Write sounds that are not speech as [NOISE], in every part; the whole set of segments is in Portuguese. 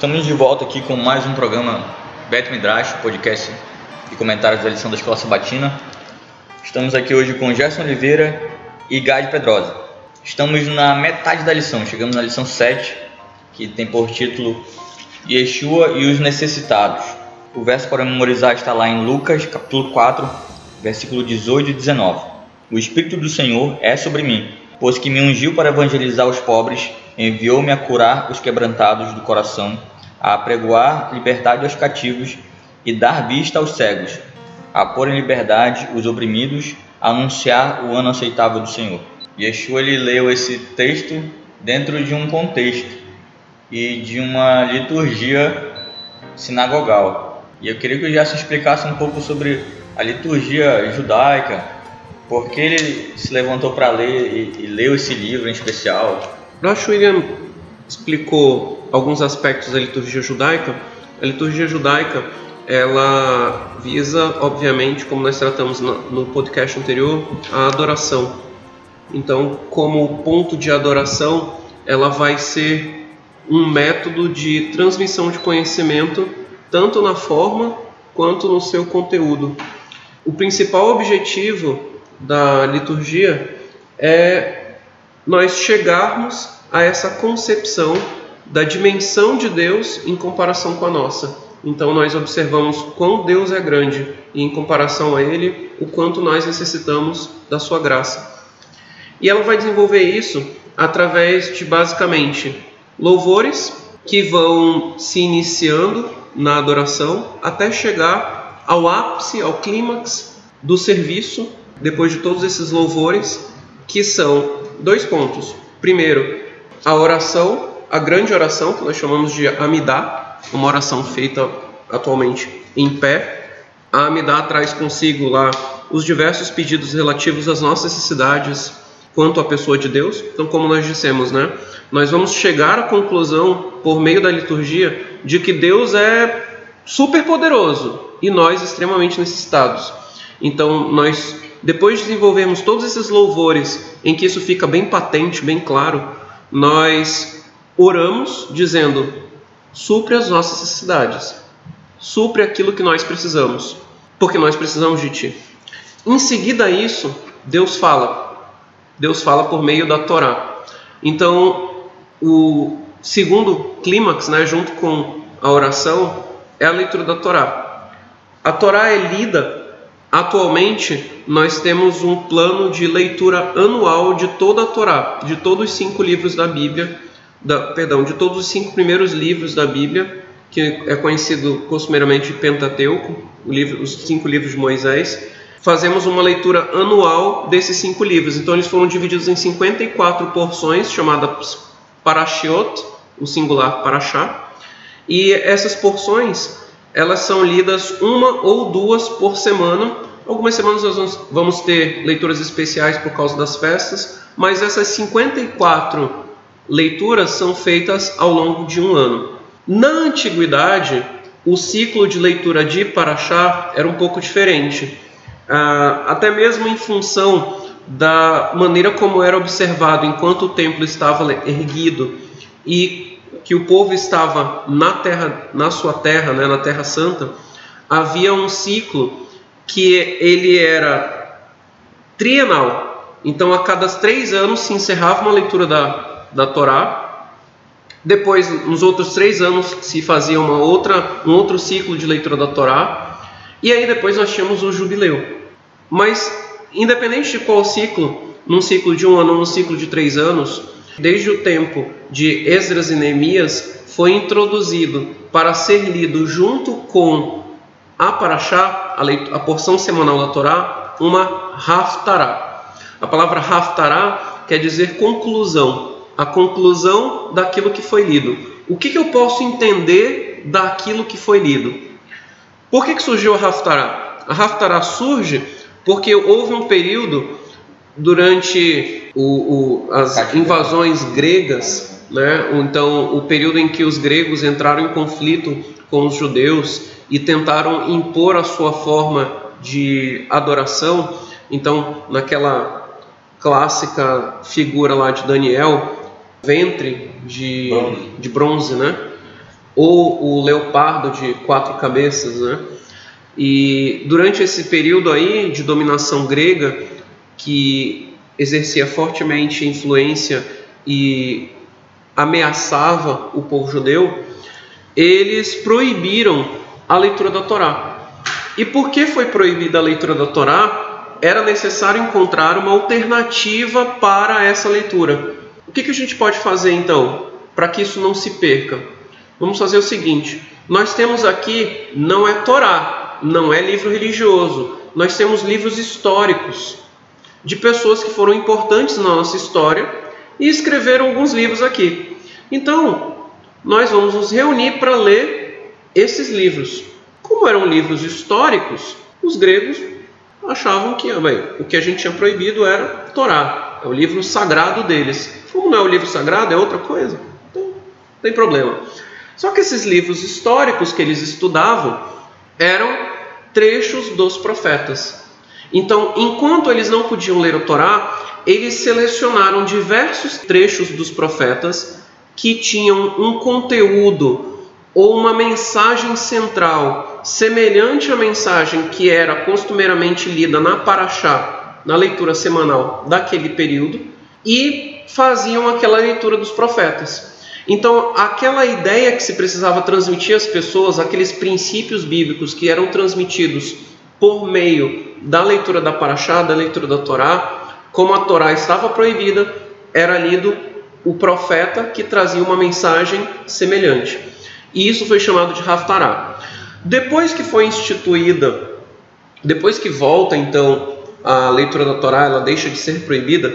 Estamos de volta aqui com mais um programa Bet Midrash, podcast e comentários da lição da Escola Sabatina. Estamos aqui hoje com Gerson Oliveira e Gade Pedrosa. Estamos na metade da lição, chegamos na lição 7, que tem por título Yeshua e os necessitados. O verso para memorizar está lá em Lucas, capítulo 4, versículo 18 e 19. O Espírito do Senhor é sobre mim, pois que me ungiu para evangelizar os pobres, enviou-me a curar os quebrantados do coração, a apregoar liberdade aos cativos e dar vista aos cegos, a pôr em liberdade os oprimidos, a anunciar o ano aceitável do Senhor. Yeshua ele leu esse texto dentro de um contexto e de uma liturgia sinagogal. E eu queria que o Gerson explicasse um pouco sobre a liturgia judaica, por que ele se levantou para ler e, e, leu esse livro em especial. Rosh William explicou alguns aspectos da liturgia judaica. A liturgia judaica ela visa, obviamente, como nós tratamos no podcast anterior, a adoração. Então, como ponto de adoração, ela vai ser um método de transmissão de conhecimento, tanto na forma quanto no seu conteúdo. O principal objetivo da liturgia é nós chegarmos a essa concepção da dimensão de Deus em comparação com a nossa. Então nós observamos quão Deus é grande e em comparação a Ele, o quanto nós necessitamos da Sua graça. E ela vai desenvolver isso através de basicamente louvores que vão se iniciando na adoração até chegar ao ápice, ao clímax do serviço, depois de todos esses louvores, que são dois pontos. Primeiro, a oração, a grande oração, que nós chamamos de Amidá, uma oração feita atualmente em pé. A Amidá traz consigo lá os diversos pedidos relativos às nossas necessidades quanto à pessoa de Deus. Então, como nós dissemos, né? nós vamos chegar à conclusão, por meio da liturgia, de que Deus é super poderoso e nós extremamente necessitados. Então, nós, depois de desenvolvermos todos esses louvores, em que isso fica bem patente, bem claro, nós oramos dizendo: supre as nossas necessidades, supre aquilo que nós precisamos, porque nós precisamos de Ti. Em seguida a isso, Deus fala. Deus fala por meio da Torá. Então, o segundo clímax, né, junto com a oração, é a leitura da Torá. A Torá é lida Atualmente, nós temos um plano de leitura anual de toda a Torá, de todos os cinco livros da Bíblia, da, perdão, de todos os cinco primeiros livros da Bíblia, que é conhecido costumeiramente Pentateuco, livro, os cinco livros de Moisés. Fazemos uma leitura anual desses cinco livros. Então, eles foram divididos em 54 porções, chamadas parashiot, o singular parashá, e essas porções elas são lidas uma ou duas por semana. Algumas semanas nós vamos ter leituras especiais por causa das festas, mas essas 54 leituras são feitas ao longo de um ano. Na antiguidade, o ciclo de leitura de Paraxá era um pouco diferente, ah, até mesmo em função da maneira como era observado enquanto o templo estava erguido e que o povo estava na terra, na sua terra, né, na Terra Santa, havia um ciclo que ele era trienal. Então, a cada três anos se encerrava uma leitura da, da Torá. Depois, nos outros três anos, se fazia uma outra, um outro ciclo de leitura da Torá. E aí depois nós tínhamos o jubileu. Mas independente de qual ciclo, num ciclo de um ano num ciclo de três anos, desde o tempo de Esdras e Neemias, foi introduzido para ser lido junto com a Paraxá, a, a porção semanal da Torá, uma Haftará. A palavra Haftará quer dizer conclusão, a conclusão daquilo que foi lido. O que, que eu posso entender daquilo que foi lido? Por que, que surgiu a Haftará? A Haftará surge porque houve um período durante o, o, as invasões gregas, né? então o período em que os gregos entraram em conflito com os judeus e tentaram impor a sua forma de adoração. Então, naquela clássica figura lá de Daniel, ventre de bronze, de bronze né? ou o leopardo de quatro cabeças, né? E durante esse período aí de dominação grega, que exercia fortemente influência e ameaçava o povo judeu, eles proibiram a leitura da Torá. E por que foi proibida a leitura da Torá? Era necessário encontrar uma alternativa para essa leitura. O que, que a gente pode fazer então para que isso não se perca? Vamos fazer o seguinte: nós temos aqui, não é Torá, não é livro religioso, nós temos livros históricos de pessoas que foram importantes na nossa história e escreveram alguns livros aqui. Então, nós vamos nos reunir para ler esses livros. Como eram livros históricos, os gregos achavam que bem, o que a gente tinha proibido era Torá, é o livro sagrado deles. Como não é o livro sagrado, é outra coisa. Então, não tem problema. Só que esses livros históricos que eles estudavam eram trechos dos profetas. Então, enquanto eles não podiam ler o Torá, eles selecionaram diversos trechos dos profetas que tinham um conteúdo ou uma mensagem central semelhante à mensagem que era costumeiramente lida na Paraxá, na leitura semanal daquele período, e faziam aquela leitura dos profetas. Então, aquela ideia que se precisava transmitir às pessoas, aqueles princípios bíblicos que eram transmitidos por meio da leitura da Paraxá, da leitura da Torá, como a Torá estava proibida, era lido o profeta que trazia uma mensagem semelhante. E isso foi chamado de Haftará. Depois que foi instituída, depois que volta então a leitura da Torá, ela deixa de ser proibida,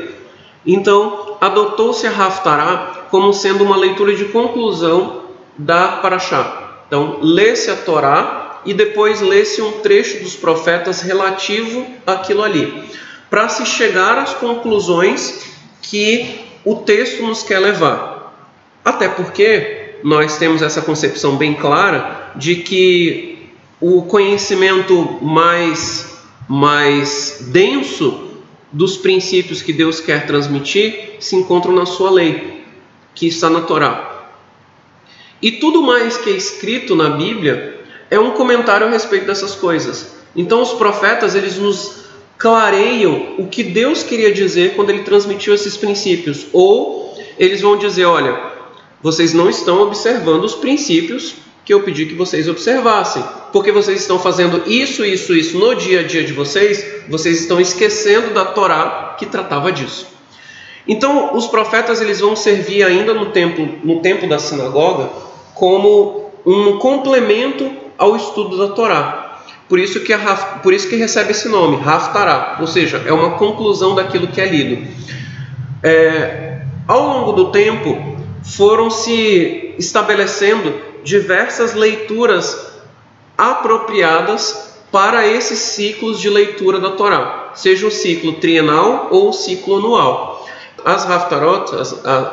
então adotou-se a Haftará como sendo uma leitura de conclusão da Paraxá. Então, lê-se a Torá e depois lê-se um trecho dos profetas relativo àquilo ali, para se chegar às conclusões que o texto nos quer levar. Até porque nós temos essa concepção bem clara de que o conhecimento mais, mais denso dos princípios que Deus quer transmitir se encontram na sua lei, que está na Torá. E tudo mais que é escrito na Bíblia é um comentário a respeito dessas coisas. Então os profetas eles nos clareiam o que Deus queria dizer quando ele transmitiu esses princípios, ou eles vão dizer, olha, vocês não estão observando os princípios que eu pedi que vocês observassem, porque vocês estão fazendo isso, isso, isso no dia a dia de vocês, vocês estão esquecendo da Torá que tratava disso. Então, os profetas eles vão servir ainda no tempo, no tempo da sinagoga como um complemento ao estudo da Torá. Por isso que, a, por isso que recebe esse nome, Haftará, ou seja, é uma conclusão daquilo que é lido. É, ao longo do tempo, foram se estabelecendo diversas leituras apropriadas para esses ciclos de leitura da Torá, seja o ciclo trienal ou o ciclo anual. As Haftarot, as, a,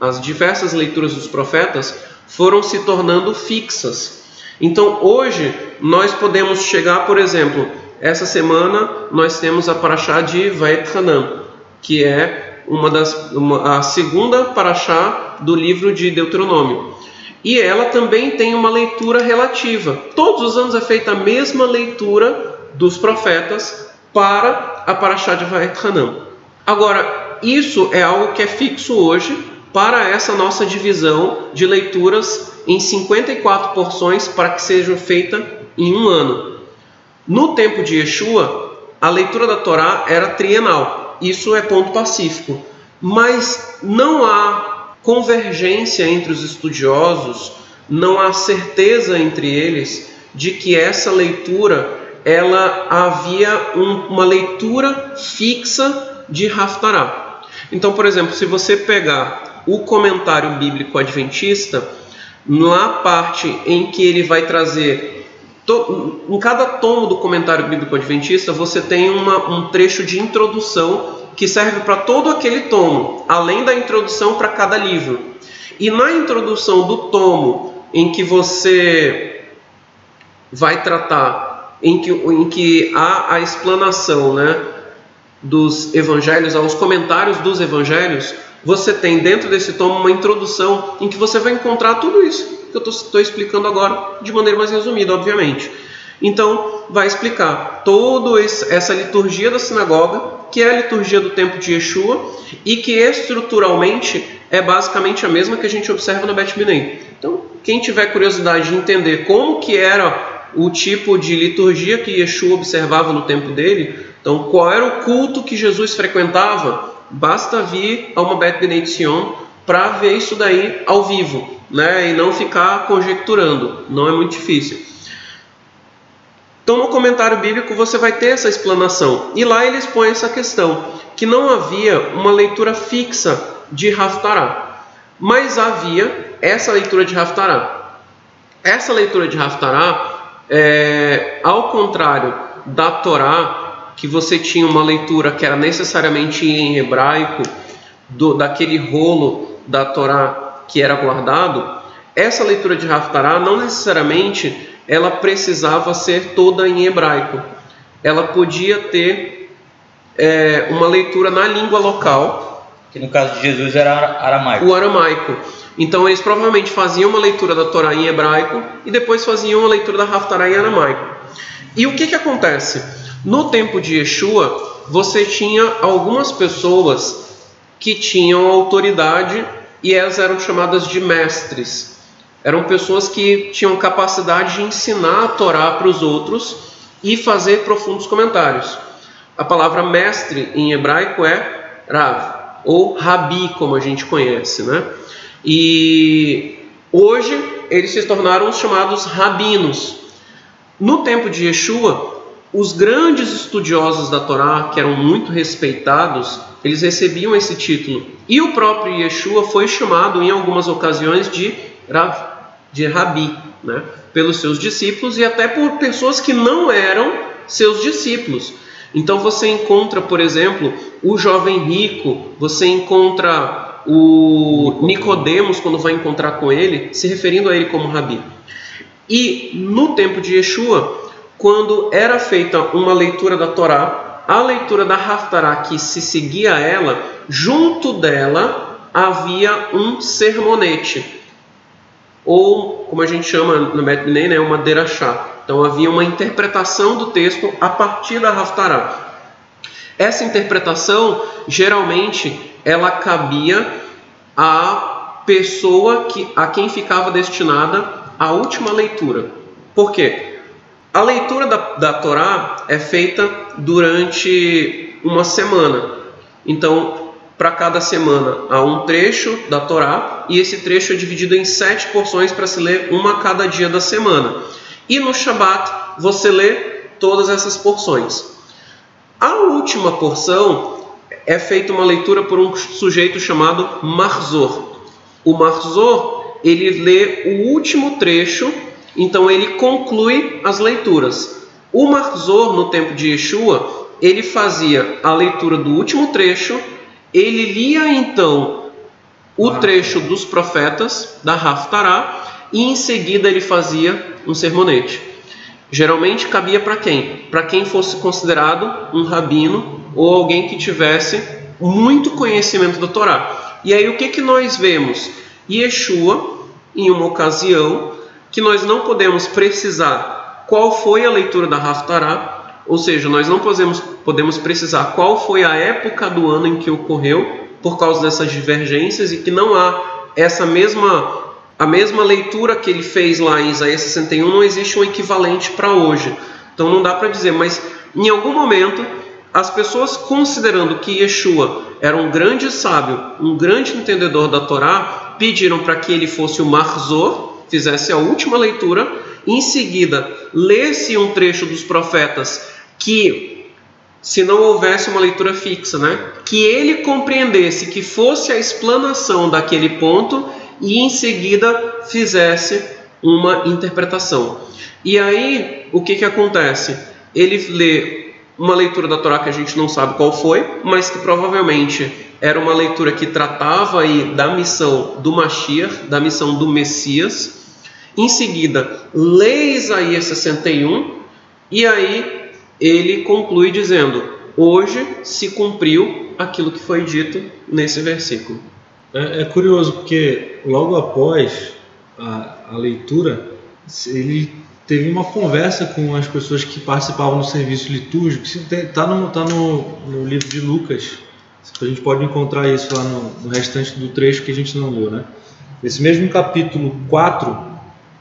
as diversas leituras dos profetas, foram se tornando fixas então hoje nós podemos chegar, por exemplo, essa semana nós temos a paraxá de Vaet Hanan, que é uma das, uma, a segunda paraxá do livro de Deuteronômio. E ela também tem uma leitura relativa. Todos os anos é feita a mesma leitura dos profetas para a paraxá de Vaet Hanan. Agora, isso é algo que é fixo hoje para essa nossa divisão de leituras em 54 porções para que sejam feitas em um ano. No tempo de Yeshua, a leitura da Torá era trienal. Isso é ponto pacífico. Mas não há convergência entre os estudiosos, não há certeza entre eles de que essa leitura ela havia um, uma leitura fixa de Haftarah. Então, por exemplo, se você pegar o comentário bíblico adventista, na parte em que ele vai trazer. To, em cada tomo do comentário bíblico adventista, você tem uma, um trecho de introdução que serve para todo aquele tomo, além da introdução para cada livro. E na introdução do tomo em que você vai tratar, em que, em que há a explanação né, dos evangelhos, aos comentários dos evangelhos, você tem dentro desse tomo uma introdução em que você vai encontrar tudo isso que eu estou explicando agora de maneira mais resumida, obviamente. Então, vai explicar toda essa liturgia da sinagoga, que é a liturgia do tempo de Yeshua, e que estruturalmente é basicamente a mesma que a gente observa no Bet Minei. Então, quem tiver curiosidade de entender como que era o tipo de liturgia que Yeshua observava no tempo dele, então qual era o culto que Jesus frequentava, basta vir a uma Bet Sion para ver isso daí ao vivo, né? E não ficar conjecturando, não é muito difícil. Então, no comentário bíblico você vai ter essa explanação. E lá ele expõe essa questão, que não havia uma leitura fixa de Haftarah, mas havia essa leitura de Haftarah. Essa leitura de Haftarah, é, ao contrário da Torá, que você tinha uma leitura que era necessariamente em hebraico, do, daquele rolo da Torá que era guardado, essa leitura de Haftarah não necessariamente ela precisava ser toda em hebraico. Ela podia ter é, uma leitura na língua local. Que no caso de Jesus era aramaico. O aramaico. Então eles provavelmente faziam uma leitura da Torá em hebraico e depois faziam uma leitura da Haftarah em aramaico. E o que, que acontece? No tempo de Yeshua, você tinha algumas pessoas que tinham autoridade e elas eram chamadas de mestres eram pessoas que tinham capacidade de ensinar a Torá para os outros e fazer profundos comentários. A palavra mestre em hebraico é Rav, ou Rabi, como a gente conhece, né? E hoje eles se tornaram os chamados rabinos. No tempo de Yeshua, os grandes estudiosos da Torá, que eram muito respeitados, eles recebiam esse título. E o próprio Yeshua foi chamado em algumas ocasiões de Rav de Rabi, né? pelos seus discípulos e até por pessoas que não eram seus discípulos. Então você encontra, por exemplo, o jovem rico, você encontra o Nicodemos quando vai encontrar com ele, se referindo a ele como Rabi. E no tempo de Yeshua, quando era feita uma leitura da Torá, a leitura da Haftarah que se seguia a ela, junto dela havia um sermonete ou como a gente chama no Metnei, né, uma derachá. Então havia uma interpretação do texto a partir da Haftarah. Essa interpretação geralmente ela cabia à pessoa que, a quem ficava destinada a última leitura. Por quê? A leitura da, da Torá é feita durante uma semana. Então, para cada semana há um trecho da Torá e esse trecho é dividido em sete porções para se ler uma a cada dia da semana. E no Shabat você lê todas essas porções. A última porção é feita uma leitura por um sujeito chamado Marzor. O Marzor ele lê o último trecho, então ele conclui as leituras. O Marzor no tempo de Yeshua ele fazia a leitura do último trecho ele lia então o trecho dos profetas da Haftarah e em seguida ele fazia um sermonete. Geralmente cabia para quem? Para quem fosse considerado um rabino ou alguém que tivesse muito conhecimento da Torá. E aí o que, que nós vemos? Yeshua, em uma ocasião, que nós não podemos precisar qual foi a leitura da Haftarah, ou seja, nós não podemos, podemos precisar qual foi a época do ano em que ocorreu, por causa dessas divergências, e que não há essa mesma a mesma leitura que ele fez lá em Isaías 61 não existe um equivalente para hoje. Então não dá para dizer, mas em algum momento as pessoas considerando que Yeshua era um grande sábio, um grande entendedor da Torá, pediram para que ele fosse o Marzor, fizesse a última leitura, em seguida lesse um trecho dos profetas que se não houvesse uma leitura fixa, né, que ele compreendesse que fosse a explanação daquele ponto e em seguida fizesse uma interpretação. E aí, o que que acontece? Ele lê uma leitura da Torá que a gente não sabe qual foi, mas que provavelmente era uma leitura que tratava aí da missão do Mashiach, da missão do Messias. Em seguida, lê Isaías 61 e aí ele conclui dizendo: Hoje se cumpriu aquilo que foi dito nesse versículo. É, é curioso porque logo após a, a leitura, ele teve uma conversa com as pessoas que participavam do serviço litúrgico. Está no, tá no, no livro de Lucas. A gente pode encontrar isso lá no, no, restante do trecho que a gente não leu, né? Esse mesmo capítulo 4,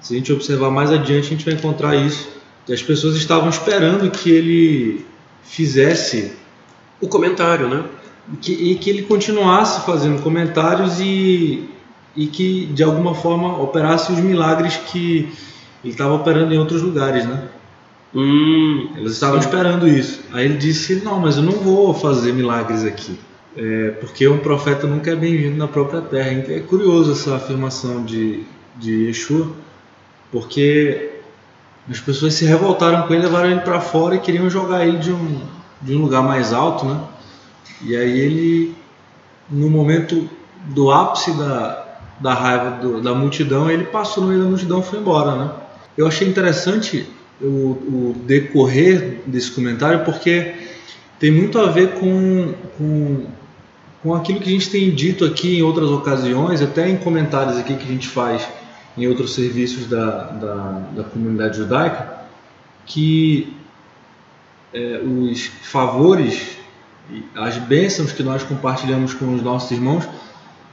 se a gente observar mais adiante, a gente vai encontrar isso. E as pessoas estavam esperando que ele fizesse o comentário, né? Que, e que ele continuasse fazendo comentários e, e que de alguma forma operasse os milagres que ele estava operando em outros lugares, né? Hum, Eles estavam sim. esperando isso. Aí ele disse: Não, mas eu não vou fazer milagres aqui. É, porque um profeta nunca é bem-vindo na própria terra. Então, é curioso essa afirmação de, de Yeshua, porque as pessoas se revoltaram com ele, levaram ele para fora e queriam jogar ele de um, de um lugar mais alto, né? E aí ele, no momento do ápice da, da raiva do, da multidão, ele passou no meio da multidão e foi embora, né? Eu achei interessante o, o decorrer desse comentário porque tem muito a ver com, com, com aquilo que a gente tem dito aqui em outras ocasiões, até em comentários aqui que a gente faz em outros serviços da, da, da comunidade judaica, que é, os favores, as bênçãos que nós compartilhamos com os nossos irmãos,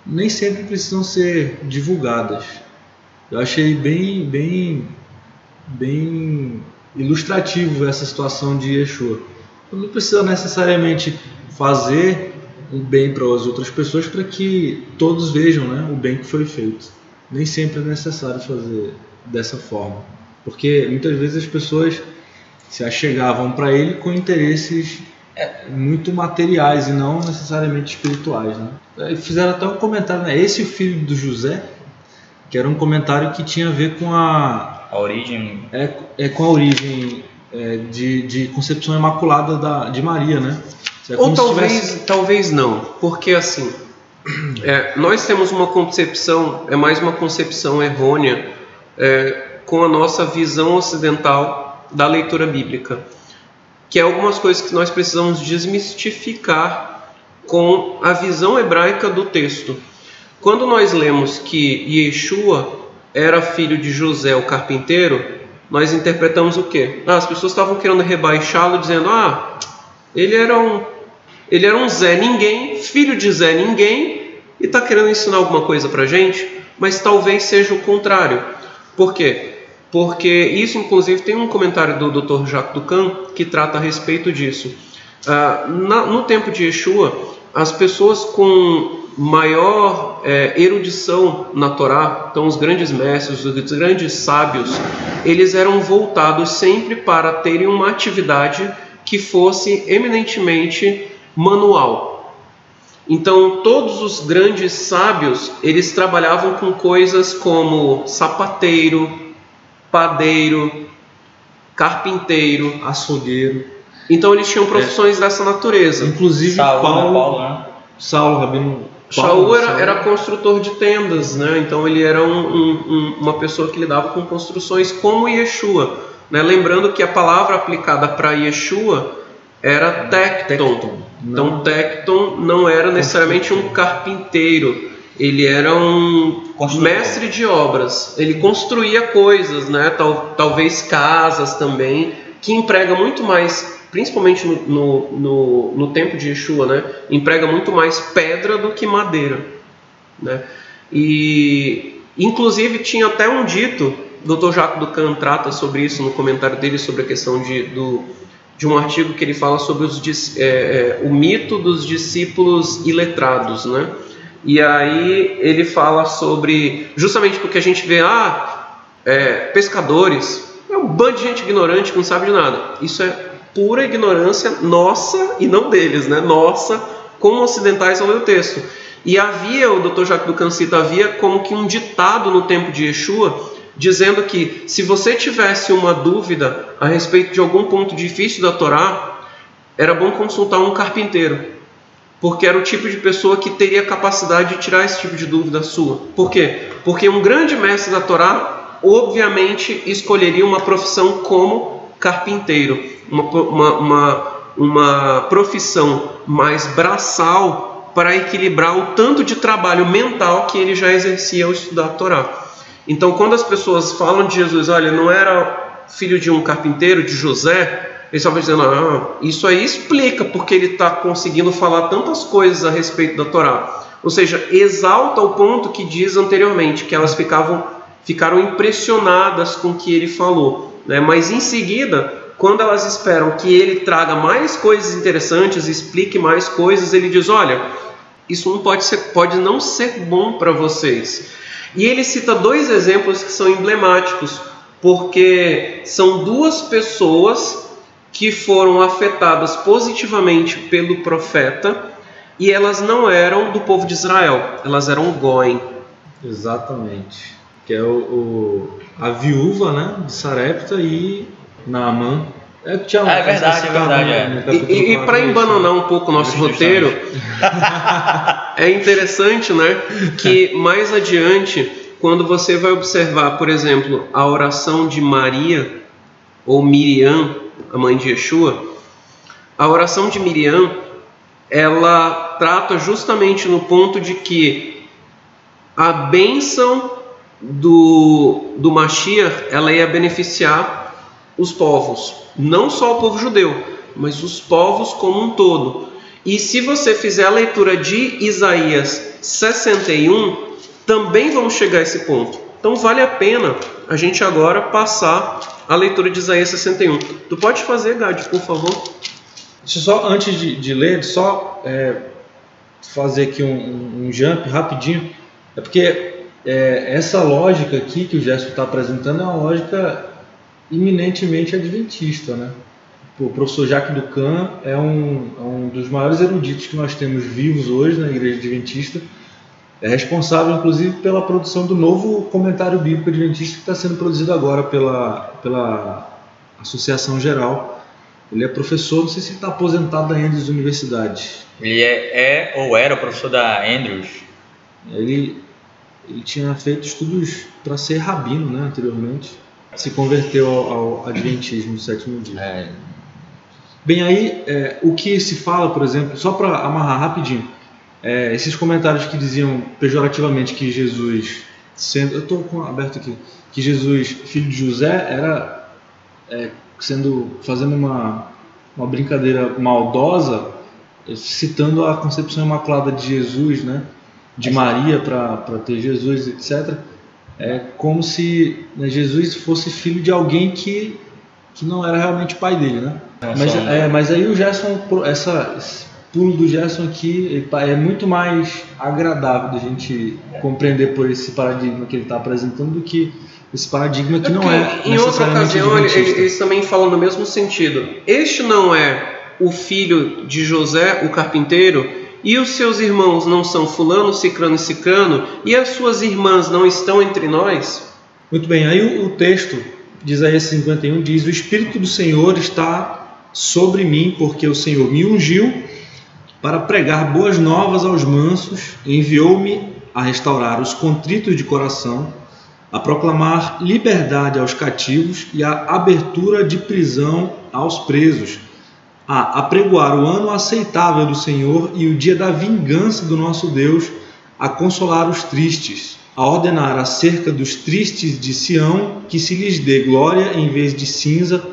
nem sempre precisam ser divulgadas. Eu achei bem, bem, bem ilustrativo essa situação de Yeshua. Não precisa necessariamente fazer um bem para as outras pessoas para que todos vejam né, o bem que foi feito. Nem sempre é necessário fazer dessa forma. Porque muitas vezes as pessoas se achegavam para ele com interesses é, muito materiais e não necessariamente espirituais. Né? Fizeram até um comentário, né? Esse o filho do José, que era um comentário que tinha a ver com a. A origem. É, é com a origem é, de, de concepção imaculada da, de Maria, né? É Ou talvez, tivesse... talvez não, porque assim, é, nós temos uma concepção, é mais uma concepção errônea é, com a nossa visão ocidental da leitura bíblica, que é algumas coisas que nós precisamos desmistificar com a visão hebraica do texto. Quando nós lemos que Yeshua era filho de José, o carpinteiro, nós interpretamos o quê? Ah, as pessoas estavam querendo rebaixá-lo, dizendo: ah, ele era um ele era um Zé Ninguém, filho de Zé Ninguém, e está querendo ensinar alguma coisa para gente, mas talvez seja o contrário. Por quê? Porque isso, inclusive, tem um comentário do Dr. Jacques Ducan que trata a respeito disso. Ah, na, no tempo de Yeshua, as pessoas com maior é, erudição na Torá, então os grandes mestres, os grandes sábios, eles eram voltados sempre para terem uma atividade que fosse eminentemente manual. Então, todos os grandes sábios, eles trabalhavam com coisas como sapateiro, padeiro, carpinteiro, açougueiro. Então, eles tinham profissões é. dessa natureza. Inclusive Saulo, Paulo, né? Paulo, né? Saulo, Rabino Shaul era, era, construtor de tendas, né? então ele era um, um, uma pessoa que lidava com construções como Yeshua. Né? Lembrando que a palavra aplicada para Yeshua era Tecton. Então Tecton não era necessariamente um carpinteiro, ele era um mestre de obras. Ele construía coisas, né? Tal, talvez casas também, que emprega muito mais, principalmente no, no, no, tempo de Yeshua, né? Emprega muito mais pedra do que madeira, né? E inclusive tinha até um dito, o Dr. Jacques Ducan trata sobre isso no comentário dele sobre a questão de, do de um artigo que ele fala sobre os, é, é, o mito dos discípulos iletrados, né? E aí ele fala sobre, justamente porque a gente vê, ah, é, pescadores, é um bando de gente ignorante que não sabe de nada. Isso é pura ignorância nossa e não deles, né? Nossa, como ocidentais ao ler o texto. E havia, o Dr. Jacques Ducan cita, havia como que um ditado no tempo de Yeshua, dizendo que se você tivesse uma dúvida a respeito de algum ponto difícil da Torá, era bom consultar um carpinteiro, porque era o tipo de pessoa que teria capacidade de tirar esse tipo de dúvida sua. Por quê? Porque um grande mestre da Torá, obviamente, escolheria uma profissão como carpinteiro, uma, uma, uma, uma profissão mais braçal para equilibrar o tanto de trabalho mental que ele já exercia ao estudar a Torá. Então, quando as pessoas falam de Jesus, olha, não era filho de um carpinteiro, de José, eles estavam dizendo, ah, isso aí explica porque ele está conseguindo falar tantas coisas a respeito da Torá. Ou seja, exalta o ponto que diz anteriormente, que elas ficavam, ficaram impressionadas com o que ele falou. Né? Mas em seguida, quando elas esperam que ele traga mais coisas interessantes, explique mais coisas, ele diz: olha, isso não pode ser, pode não ser bom para vocês. E ele cita dois exemplos que são emblemáticos, porque são duas pessoas que foram afetadas positivamente pelo profeta e elas não eram do povo de Israel, elas eram Goem. Exatamente. Que é o, o a viúva né, de Sarepta e Naaman. É, tinha, é verdade, é verdade. Né, é. E, e, e para embananar um pouco o nosso roteiro, [LAUGHS] é interessante né, que mais adiante, quando você vai observar, por exemplo, a oração de Maria ou Miriam, a mãe de Yeshua, a oração de Miriam, ela trata justamente no ponto de que a bênção do, do Mashiach, ela ia beneficiar os povos, não só o povo judeu, mas os povos como um todo. E se você fizer a leitura de Isaías 61, também vamos chegar a esse ponto. Então vale a pena a gente agora passar a leitura de Isaías 61. Tu pode fazer, Gad, por favor? Só, antes de, de ler, só é, fazer aqui um, um, jump rapidinho. É porque é, essa lógica aqui que o Gerson está apresentando é uma lógica eminentemente adventista, né? O professor Jacques Ducan é um, é um dos maiores eruditos que nós temos vivos hoje na Igreja Adventista. É responsável, inclusive, pela produção do novo comentário bíblico adventista que está sendo produzido agora pela, pela Associação Geral. Ele é professor, não sei se ele está aposentado da Andrews Universidade. Ele é, é ou era professor da Andrews? Ele, ele tinha feito estudos para ser rabino né, anteriormente se converteu ao, ao Adventismo do sétimo dia. É. Bem, aí é, o que se fala, por exemplo, só para amarrar rapidinho, é, esses comentários que diziam pejorativamente que Jesus, sendo, eu estou aberto aqui, que Jesus, filho de José, era é, sendo fazendo uma, uma brincadeira maldosa, citando a concepção imaculada de Jesus, né, de Maria para ter Jesus, etc é como se né, Jesus fosse filho de alguém que, que não era realmente pai dele, né? É, mas, é, mas aí o Gerson, essa, esse pulo do Gerson aqui é muito mais agradável da gente compreender por esse paradigma que ele está apresentando do que esse paradigma que é não é. Em outra ocasião, eles, eles também falam no mesmo sentido. Este não é o filho de José, o carpinteiro, e os seus irmãos não são fulano, cicrano e cicrano, e as suas irmãs não estão entre nós? Muito bem, aí o, texto de Isaías 51 diz: O Espírito do Senhor está sobre mim, porque o Senhor me ungiu para pregar boas novas aos mansos, enviou-me a restaurar os contritos de coração, a proclamar liberdade aos cativos e a abertura de prisão aos presos a apregoar o ano aceitável do Senhor e o dia da vingança do nosso Deus, a consolar os tristes, a ordenar acerca dos tristes de Sião que se lhes dê glória em vez de cinza,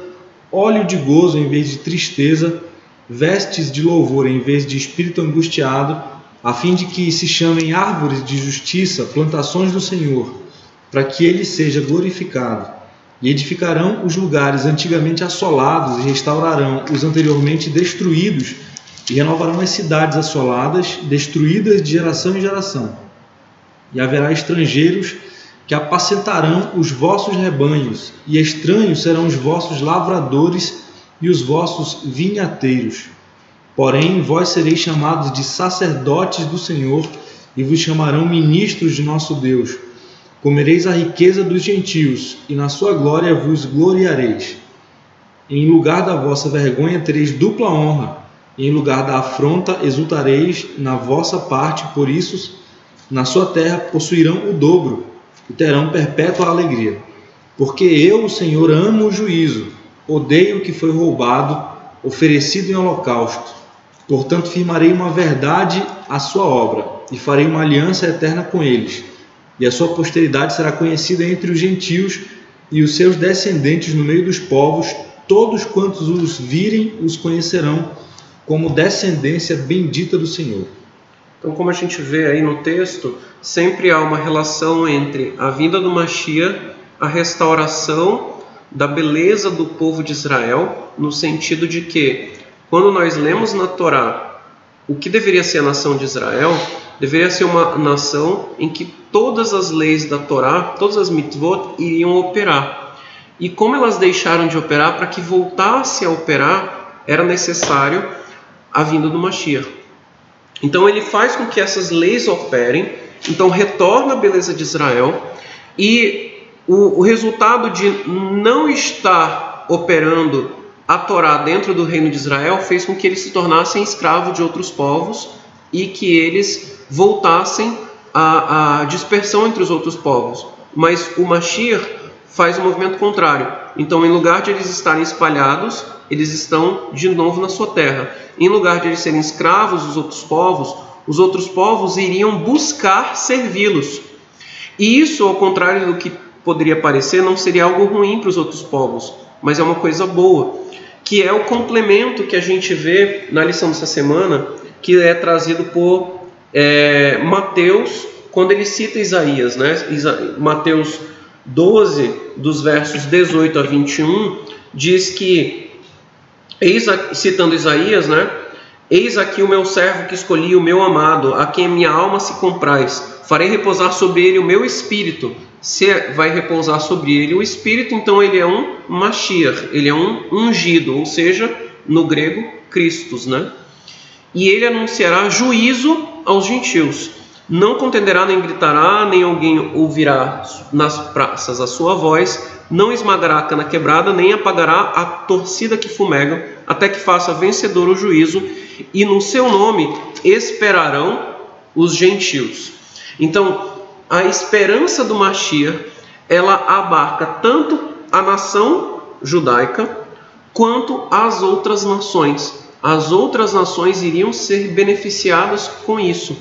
óleo de gozo em vez de tristeza, vestes de louvor em vez de espírito angustiado, a fim de que se chamem árvores de justiça, plantações do Senhor, para que ele seja glorificado e edificarão os lugares antigamente assolados e restaurarão os anteriormente destruídos e renovarão as cidades assoladas, destruídas de geração em geração. E haverá estrangeiros que apacentarão os vossos rebanhos, e estranhos serão os vossos lavradores e os vossos vinhateiros. Porém, vós sereis chamados de sacerdotes do Senhor, e vos chamarão ministros de nosso Deus Comereis a riqueza dos gentios, e na sua glória vos gloriareis. Em lugar da vossa vergonha tereis dupla honra, e em lugar da afronta exultareis na vossa parte, por isso na sua terra possuirão o dobro, e terão perpétua alegria. Porque eu, o Senhor, amo o juízo, odeio o que foi roubado, oferecido em holocausto. Portanto, firmarei uma verdade à sua obra, e farei uma aliança eterna com eles e a sua posteridade será conhecida entre os gentios e os seus descendentes no meio dos povos, todos quantos os virem os conhecerão como descendência bendita do Senhor. Então, como a gente vê aí no texto, sempre há uma relação entre a vinda do Mashiach, a restauração da beleza do povo de Israel, no sentido de que, quando nós lemos na Torá o que deveria ser a nação de Israel, deveria ser uma nação em que todas as leis da Torá, todas as mitzvot iriam operar. E como elas deixaram de operar, para que voltasse a operar, era necessário a vinda do Mashiach. Então ele faz com que essas leis operem, então retorna a beleza de Israel e o, o resultado de não estar operando a Torá dentro do reino de Israel fez com que eles se tornassem escravos de outros povos e que eles voltassem à, à dispersão entre os outros povos. Mas o Mashiach faz o movimento contrário. Então, em lugar de eles estarem espalhados, eles estão de novo na sua terra. Em lugar de eles serem escravos dos outros povos, os outros povos iriam buscar servi-los. E isso, ao contrário do que poderia parecer, não seria algo ruim para os outros povos, mas é uma coisa boa, que é o complemento que a gente vê na lição dessa semana, que é trazido por é, Mateus, quando ele cita Isaías, né? Isa Mateus 12, dos versos 18 a 21, diz que Eis, citando Isaías, né? Eis aqui o meu servo que escolhi, o meu amado, a quem minha alma se compraz. Farei repousar sobre ele o meu espírito. Se vai repousar sobre ele o espírito, então ele é um Mashiach, ele é um ungido, ou seja, no grego, Christus, né? E ele anunciará juízo aos gentios. Não contenderá nem gritará, nem alguém ouvirá nas praças a sua voz, não esmagará a cana quebrada, nem apagará a torcida que fumega, até que faça vencedor o juízo, e no seu nome esperarão os gentios. Então, a esperança do Mashiach, ela abarca tanto a nação judaica quanto as outras nações. As outras nações iriam ser beneficiadas com isso,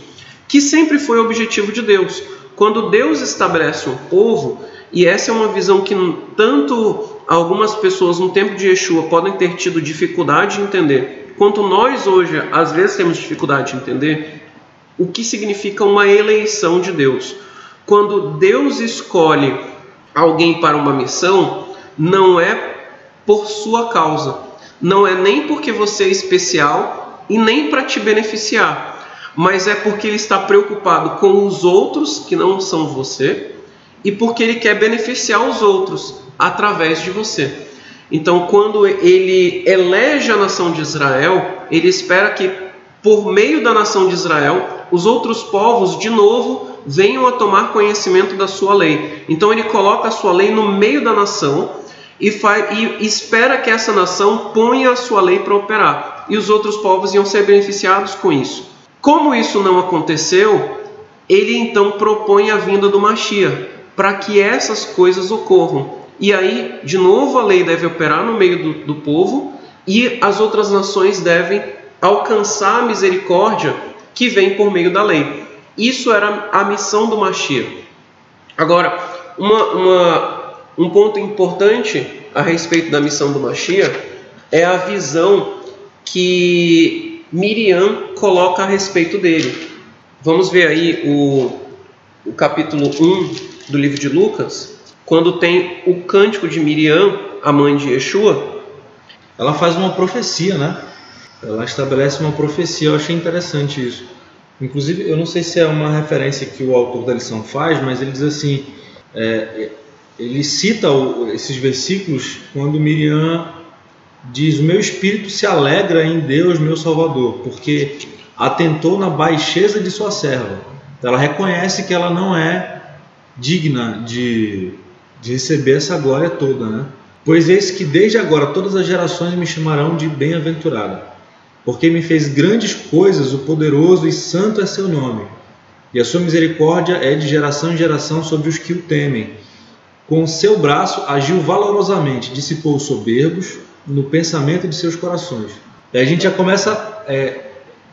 que sempre foi o objetivo de Deus. Quando Deus estabelece um povo, e essa é uma visão que tanto algumas pessoas no tempo de Yeshua podem ter tido dificuldade de entender, quanto nós hoje às vezes temos dificuldade de entender o que significa uma eleição de Deus. Quando Deus escolhe alguém para uma missão, não é por sua causa, não é nem porque você é especial e nem para te beneficiar, mas é porque ele está preocupado com os outros que não são você e porque ele quer beneficiar os outros através de você. Então, quando ele elege a nação de Israel, ele espera que, por meio da nação de Israel, os outros povos de novo venham a tomar conhecimento da sua lei. Então, ele coloca a sua lei no meio da nação e, faz, e espera que essa nação ponha a sua lei para operar. E os outros povos iam ser beneficiados com isso. Como isso não aconteceu, ele então propõe a vinda do Mashiach para que essas coisas ocorram. E aí, de novo, a lei deve operar no meio do, do povo e as outras nações devem alcançar a misericórdia que vem por meio da lei. Isso era a missão do Mashiach. Agora, uma, uma, um ponto importante a respeito da missão do Mashiach é a visão que Miriam coloca a respeito dele. Vamos ver aí o, o capítulo 1 do livro de Lucas, quando tem o cântico de Miriam, a mãe de Yeshua, ela faz uma profecia, né? Ela estabelece uma profecia, eu achei interessante isso. Inclusive, eu não sei se é uma referência que o autor da lição faz, mas ele diz assim: é, ele cita o, esses versículos quando Miriam diz: O meu espírito se alegra em Deus, meu Salvador, porque atentou na baixeza de sua serva. Ela reconhece que ela não é digna de, de receber essa glória toda, né? Pois eis que desde agora todas as gerações me chamarão de bem-aventurada, porque me fez grandes coisas, o poderoso e santo é seu nome, e a sua misericórdia é de geração em geração sobre os que o temem. Com o seu braço agiu valorosamente, dissipou os soberbos no pensamento de seus corações. E a gente já começa. É...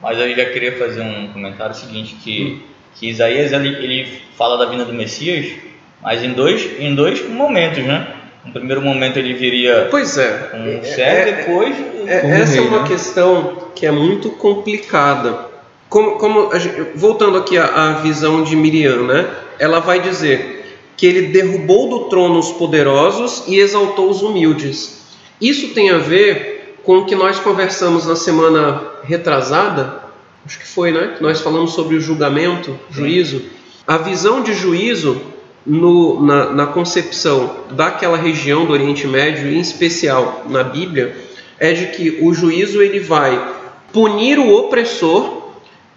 Mas eu já queria fazer um comentário seguinte: que que Isaías ele, ele fala da vinda do Messias, mas em dois, em dois momentos, né? No primeiro momento ele viria Pois é. com um É- servo, é- depois É, Como essa rei, é uma né? questão que é muito complicada. Como, como a gente- voltando aqui à, à visão de Miriam, né? Ela vai dizer que ele derrubou do trono os poderosos e exaltou os humildes. Isso tem a ver com o que nós conversamos na semana retrasada, acho que foi, né? Que nós falamos sobre o julgamento, juízo. A visão de juízo no- na, na concepção daquela região do Oriente Médio, em especial na Bíblia, é de que o juízo ele vai punir o opressor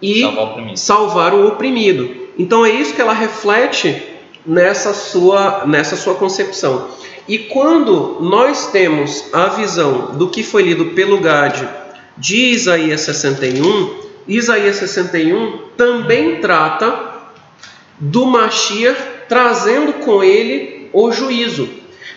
e salvar o primeiro. salvar o oprimido. Então é isso que ela reflete nessa sua, nessa sua concepção. E quando nós temos a visão do que foi lido pelo Gade de Isaías 61, Isaías 61 também trata do Mashiach trazendo com ele o juízo.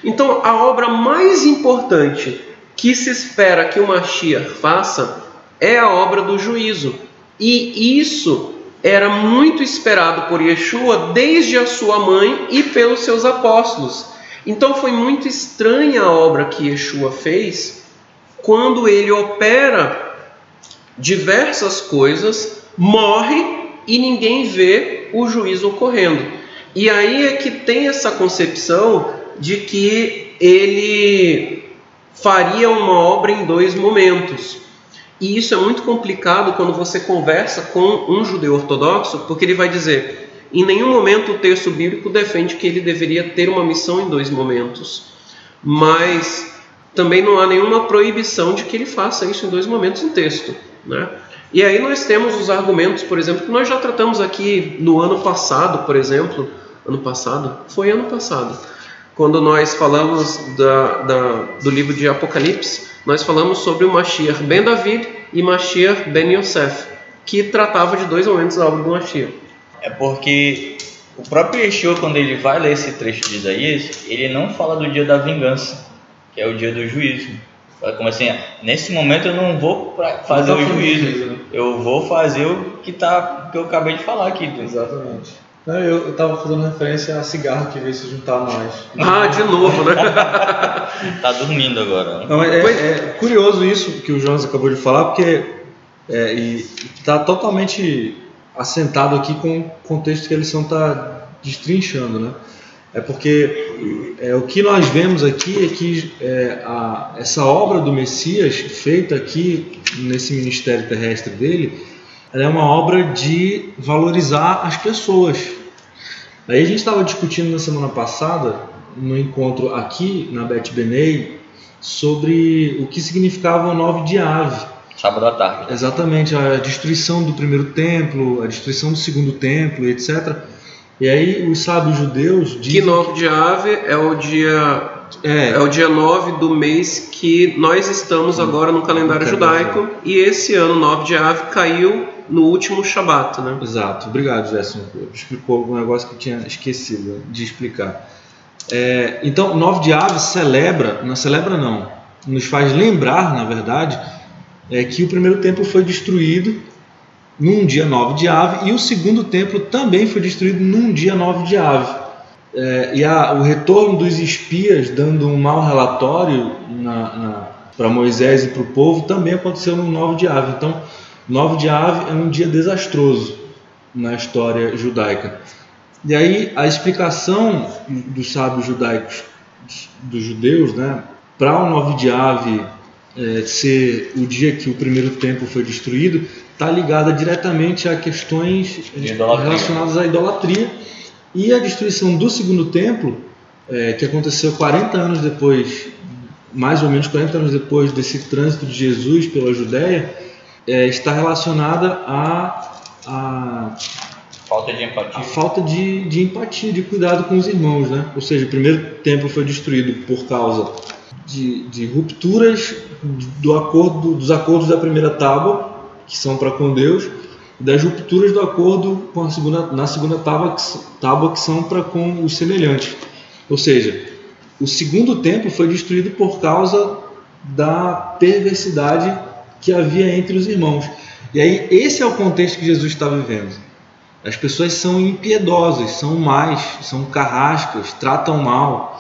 Então a obra mais importante que se espera que o Mashiach faça é a obra do juízo. E isso era muito esperado por Yeshua desde a sua mãe e pelos seus apóstolos. Então foi muito estranha a obra que Yeshua fez quando ele opera diversas coisas, morre e ninguém vê o juízo ocorrendo. E aí é que tem essa concepção de que ele faria uma obra em dois momentos. E isso é muito complicado quando você conversa com um judeu ortodoxo, porque ele vai dizer: em nenhum momento o texto bíblico defende que ele deveria ter uma missão em dois momentos. Mas também não há nenhuma proibição de que ele faça isso em dois momentos no texto. Né? E aí nós temos os argumentos, por exemplo, que nós já tratamos aqui no ano passado, por exemplo. Ano passado? Foi ano passado. Quando nós falamos da, da, do livro de Apocalipse, nós falamos sobre o Mashiach ben David e Mashiach ben Yosef, que tratava de dois momentos da obra do Mashiach. É porque o próprio Yeshua, quando ele vai ler esse trecho de Isaías, ele não fala do dia da vingança, que é o dia do juízo. Como assim, nesse momento eu não vou fazer Não o juízo, juízo, né? eu vou fazer o que, tá, que eu acabei de falar aqui. Exatamente. Não, eu, eu tava fazendo referência a cigarro que veio se juntar a nós. Ah, de novo, né? [LAUGHS] Tá dormindo agora. Não, é, Pois- é curioso isso que o Jonas acabou de falar, porque é, está totalmente assentado aqui com o contexto que a lição está destrinchando, né? É porque é, o que nós vemos aqui é que é, a- essa obra do Messias, feita aqui nesse ministério terrestre dele, ela é uma obra de valorizar as pessoas. Aí a gente estava discutindo na semana passada, no encontro aqui na Bet Benei, sobre o que significava o nove de ave. Sábado à tarde. Exatamente, a destruição do primeiro templo, a destruição do segundo templo, etc. E aí os sábios judeus Que dizem... 9 de Ave é o dia É, é o dia 9 do mês que nós estamos agora no calendário judaico e esse ano 9 de Ave caiu no último Shabat, né? Exato, obrigado Gerson. Explicou algum negócio que eu tinha esquecido de explicar. É, então, 9 de Ave celebra, não celebra não, nos faz lembrar, na verdade, é, que o primeiro templo foi destruído num dia 9 de Ave e o segundo templo também foi destruído num dia 9 de Ave. É, e a- o retorno dos espias dando um mau relatório para Moisés e para o povo também aconteceu no 9 de Ave. Então, 9 de Ave é um dia desastroso na história judaica. E aí a explicação dos sábios judaicos, dos judeus, né, para o 9 de Ave é, ser o dia que o primeiro templo foi destruído, está ligada diretamente a questões relacionadas à idolatria e a destruição do segundo templo, é, que aconteceu 40 anos depois, mais ou menos 40 anos depois desse trânsito de Jesus pela Judéia, é, está relacionada a, a, Falta de a empatia. falta de, de empatia, de cuidado com os irmãos. Né? Ou seja, o primeiro templo foi destruído por causa de, de rupturas do acordo, dos acordos da primeira tábua, que são para com Deus, das rupturas do acordo com a segunda, na segunda tábua, que, tábua, que são para com os semelhantes. Ou seja, o segundo templo foi destruído por causa da perversidade que havia entre os irmãos. E aí, esse é o contexto que Jesus está vivendo. As pessoas são impiedosas, são más, são carrascas, tratam mal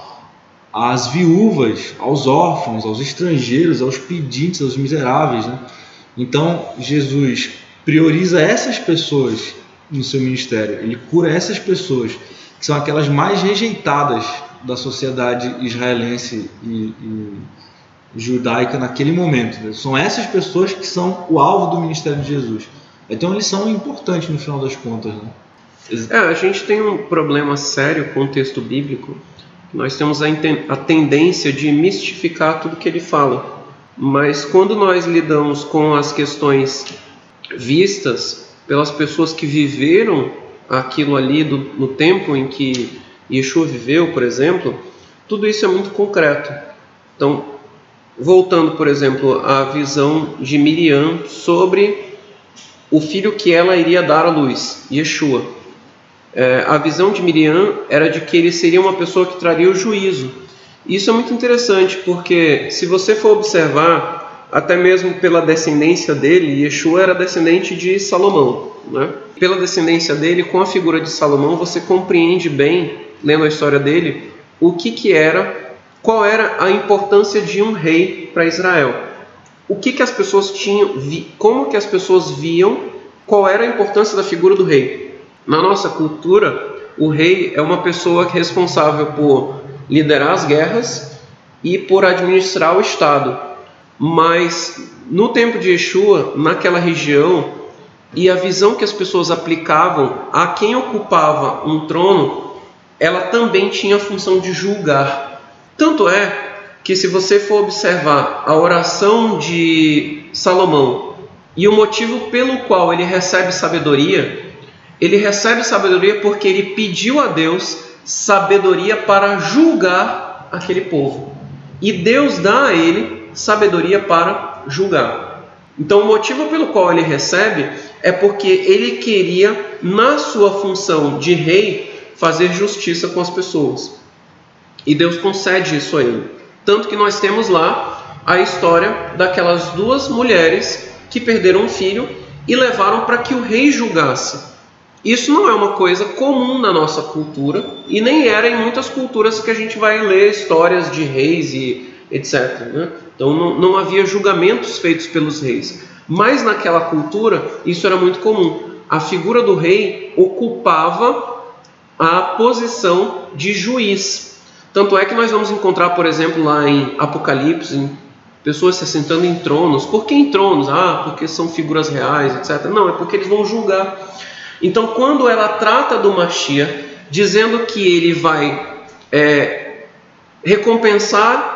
as viúvas, aos órfãos, aos estrangeiros, aos pedintes, aos miseráveis. Né? Então, Jesus prioriza essas pessoas no seu ministério. Ele cura essas pessoas, que são aquelas mais rejeitadas da sociedade israelense e, e judaica naquele momento. Né? São essas pessoas que são o alvo do ministério de Jesus. Então, uma lição importante no final das contas. Né? É, a gente tem um problema sério com o texto bíblico. Nós temos a, a tendência de mistificar tudo que ele fala. Mas quando nós lidamos com as questões vistas pelas pessoas que viveram aquilo ali do, no tempo em que Yeshua viveu, por exemplo, tudo isso é muito concreto. Então, voltando, por exemplo, à visão de Miriam sobre o filho que ela iria dar à luz, Yeshua. É, a visão de Miriam era de que ele seria uma pessoa que traria o juízo. Isso é muito interessante porque, se você for observar, até mesmo pela descendência dele, Yeshua era descendente de Salomão. Né? Pela descendência dele, com a figura de Salomão, você compreende bem, lendo a história dele, o que, que era, qual era a importância de um rei para Israel. O que, que as pessoas tinham, como que as pessoas viam, qual era a importância da figura do rei. Na nossa cultura, o rei é uma pessoa responsável por liderar as guerras e por administrar o Estado mas no tempo de Yeshua, naquela região, e a visão que as pessoas aplicavam a quem ocupava um trono, ela também tinha a função de julgar. Tanto é que, se você for observar a oração de Salomão e o motivo pelo qual ele recebe sabedoria, ele recebe sabedoria porque ele pediu a Deus sabedoria para julgar aquele povo. E Deus dá a ele sabedoria para julgar. Então, o motivo pelo qual ele recebe é porque ele queria, na sua função de rei, fazer justiça com as pessoas. E Deus concede isso a ele. Tanto que nós temos lá a história daquelas duas mulheres que perderam um filho e levaram para que o rei julgasse. Isso não é uma coisa comum na nossa cultura e nem era em muitas culturas que a gente vai ler histórias de reis e etc. Né? Então não, não havia julgamentos feitos pelos reis. Mas naquela cultura isso era muito comum. A figura do rei ocupava a posição de juiz. Tanto é que nós vamos encontrar, por exemplo, lá em Apocalipse, pessoas se assentando em tronos. Por que em tronos? Ah, porque são figuras reais, etc. Não, é porque eles vão julgar. Então, quando ela trata do Machia, dizendo que ele vai é, recompensar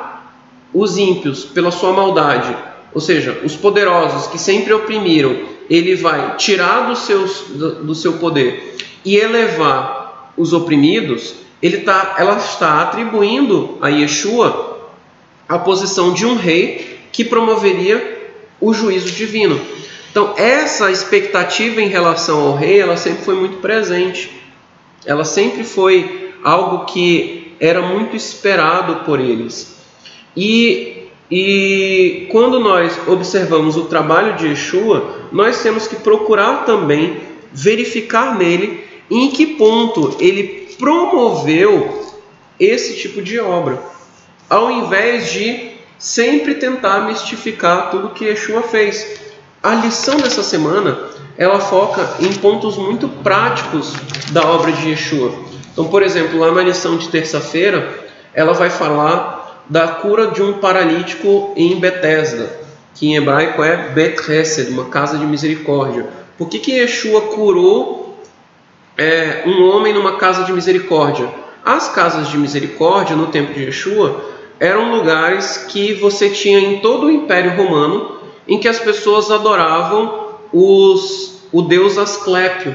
os ímpios pela sua maldade, ou seja, os poderosos que sempre oprimiram, ele vai tirar do, seus, do, do seu poder e elevar os oprimidos, ele tá, ela está atribuindo a Yeshua a posição de um rei que promoveria o juízo divino. Então, essa expectativa em relação ao rei, ela sempre foi muito presente. Ela sempre foi algo que era muito esperado por eles. E, e quando nós observamos o trabalho de Yeshua, nós temos que procurar também verificar nele em que ponto ele promoveu esse tipo de obra, ao invés de sempre tentar mistificar tudo que Yeshua fez. A lição dessa semana ela foca em pontos muito práticos da obra de Yeshua. Então, por exemplo, lá na lição de terça-feira, ela vai falar da cura de um paralítico em Betesda, que em hebraico é Bet Hesed, uma casa de misericórdia. Por que, que Yeshua curou é, um homem numa casa de misericórdia? As casas de misericórdia, no tempo de Yeshua, eram lugares que você tinha em todo o Império Romano, em que as pessoas adoravam os, o deus Asclépio.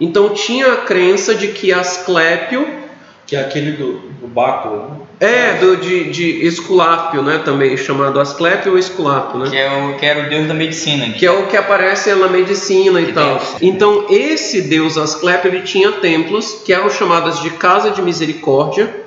Então tinha a crença de que Asclépio que é aquele do, do báculo. Né? É, do, de, de Esculápio, né? Também chamado Asclépio ou Esculápio, né? Que, é o, que era o deus da medicina. Que é o que aparece na medicina e tal. Então, esse deus Asclépio, ele tinha templos que eram chamados de Casa de Misericórdia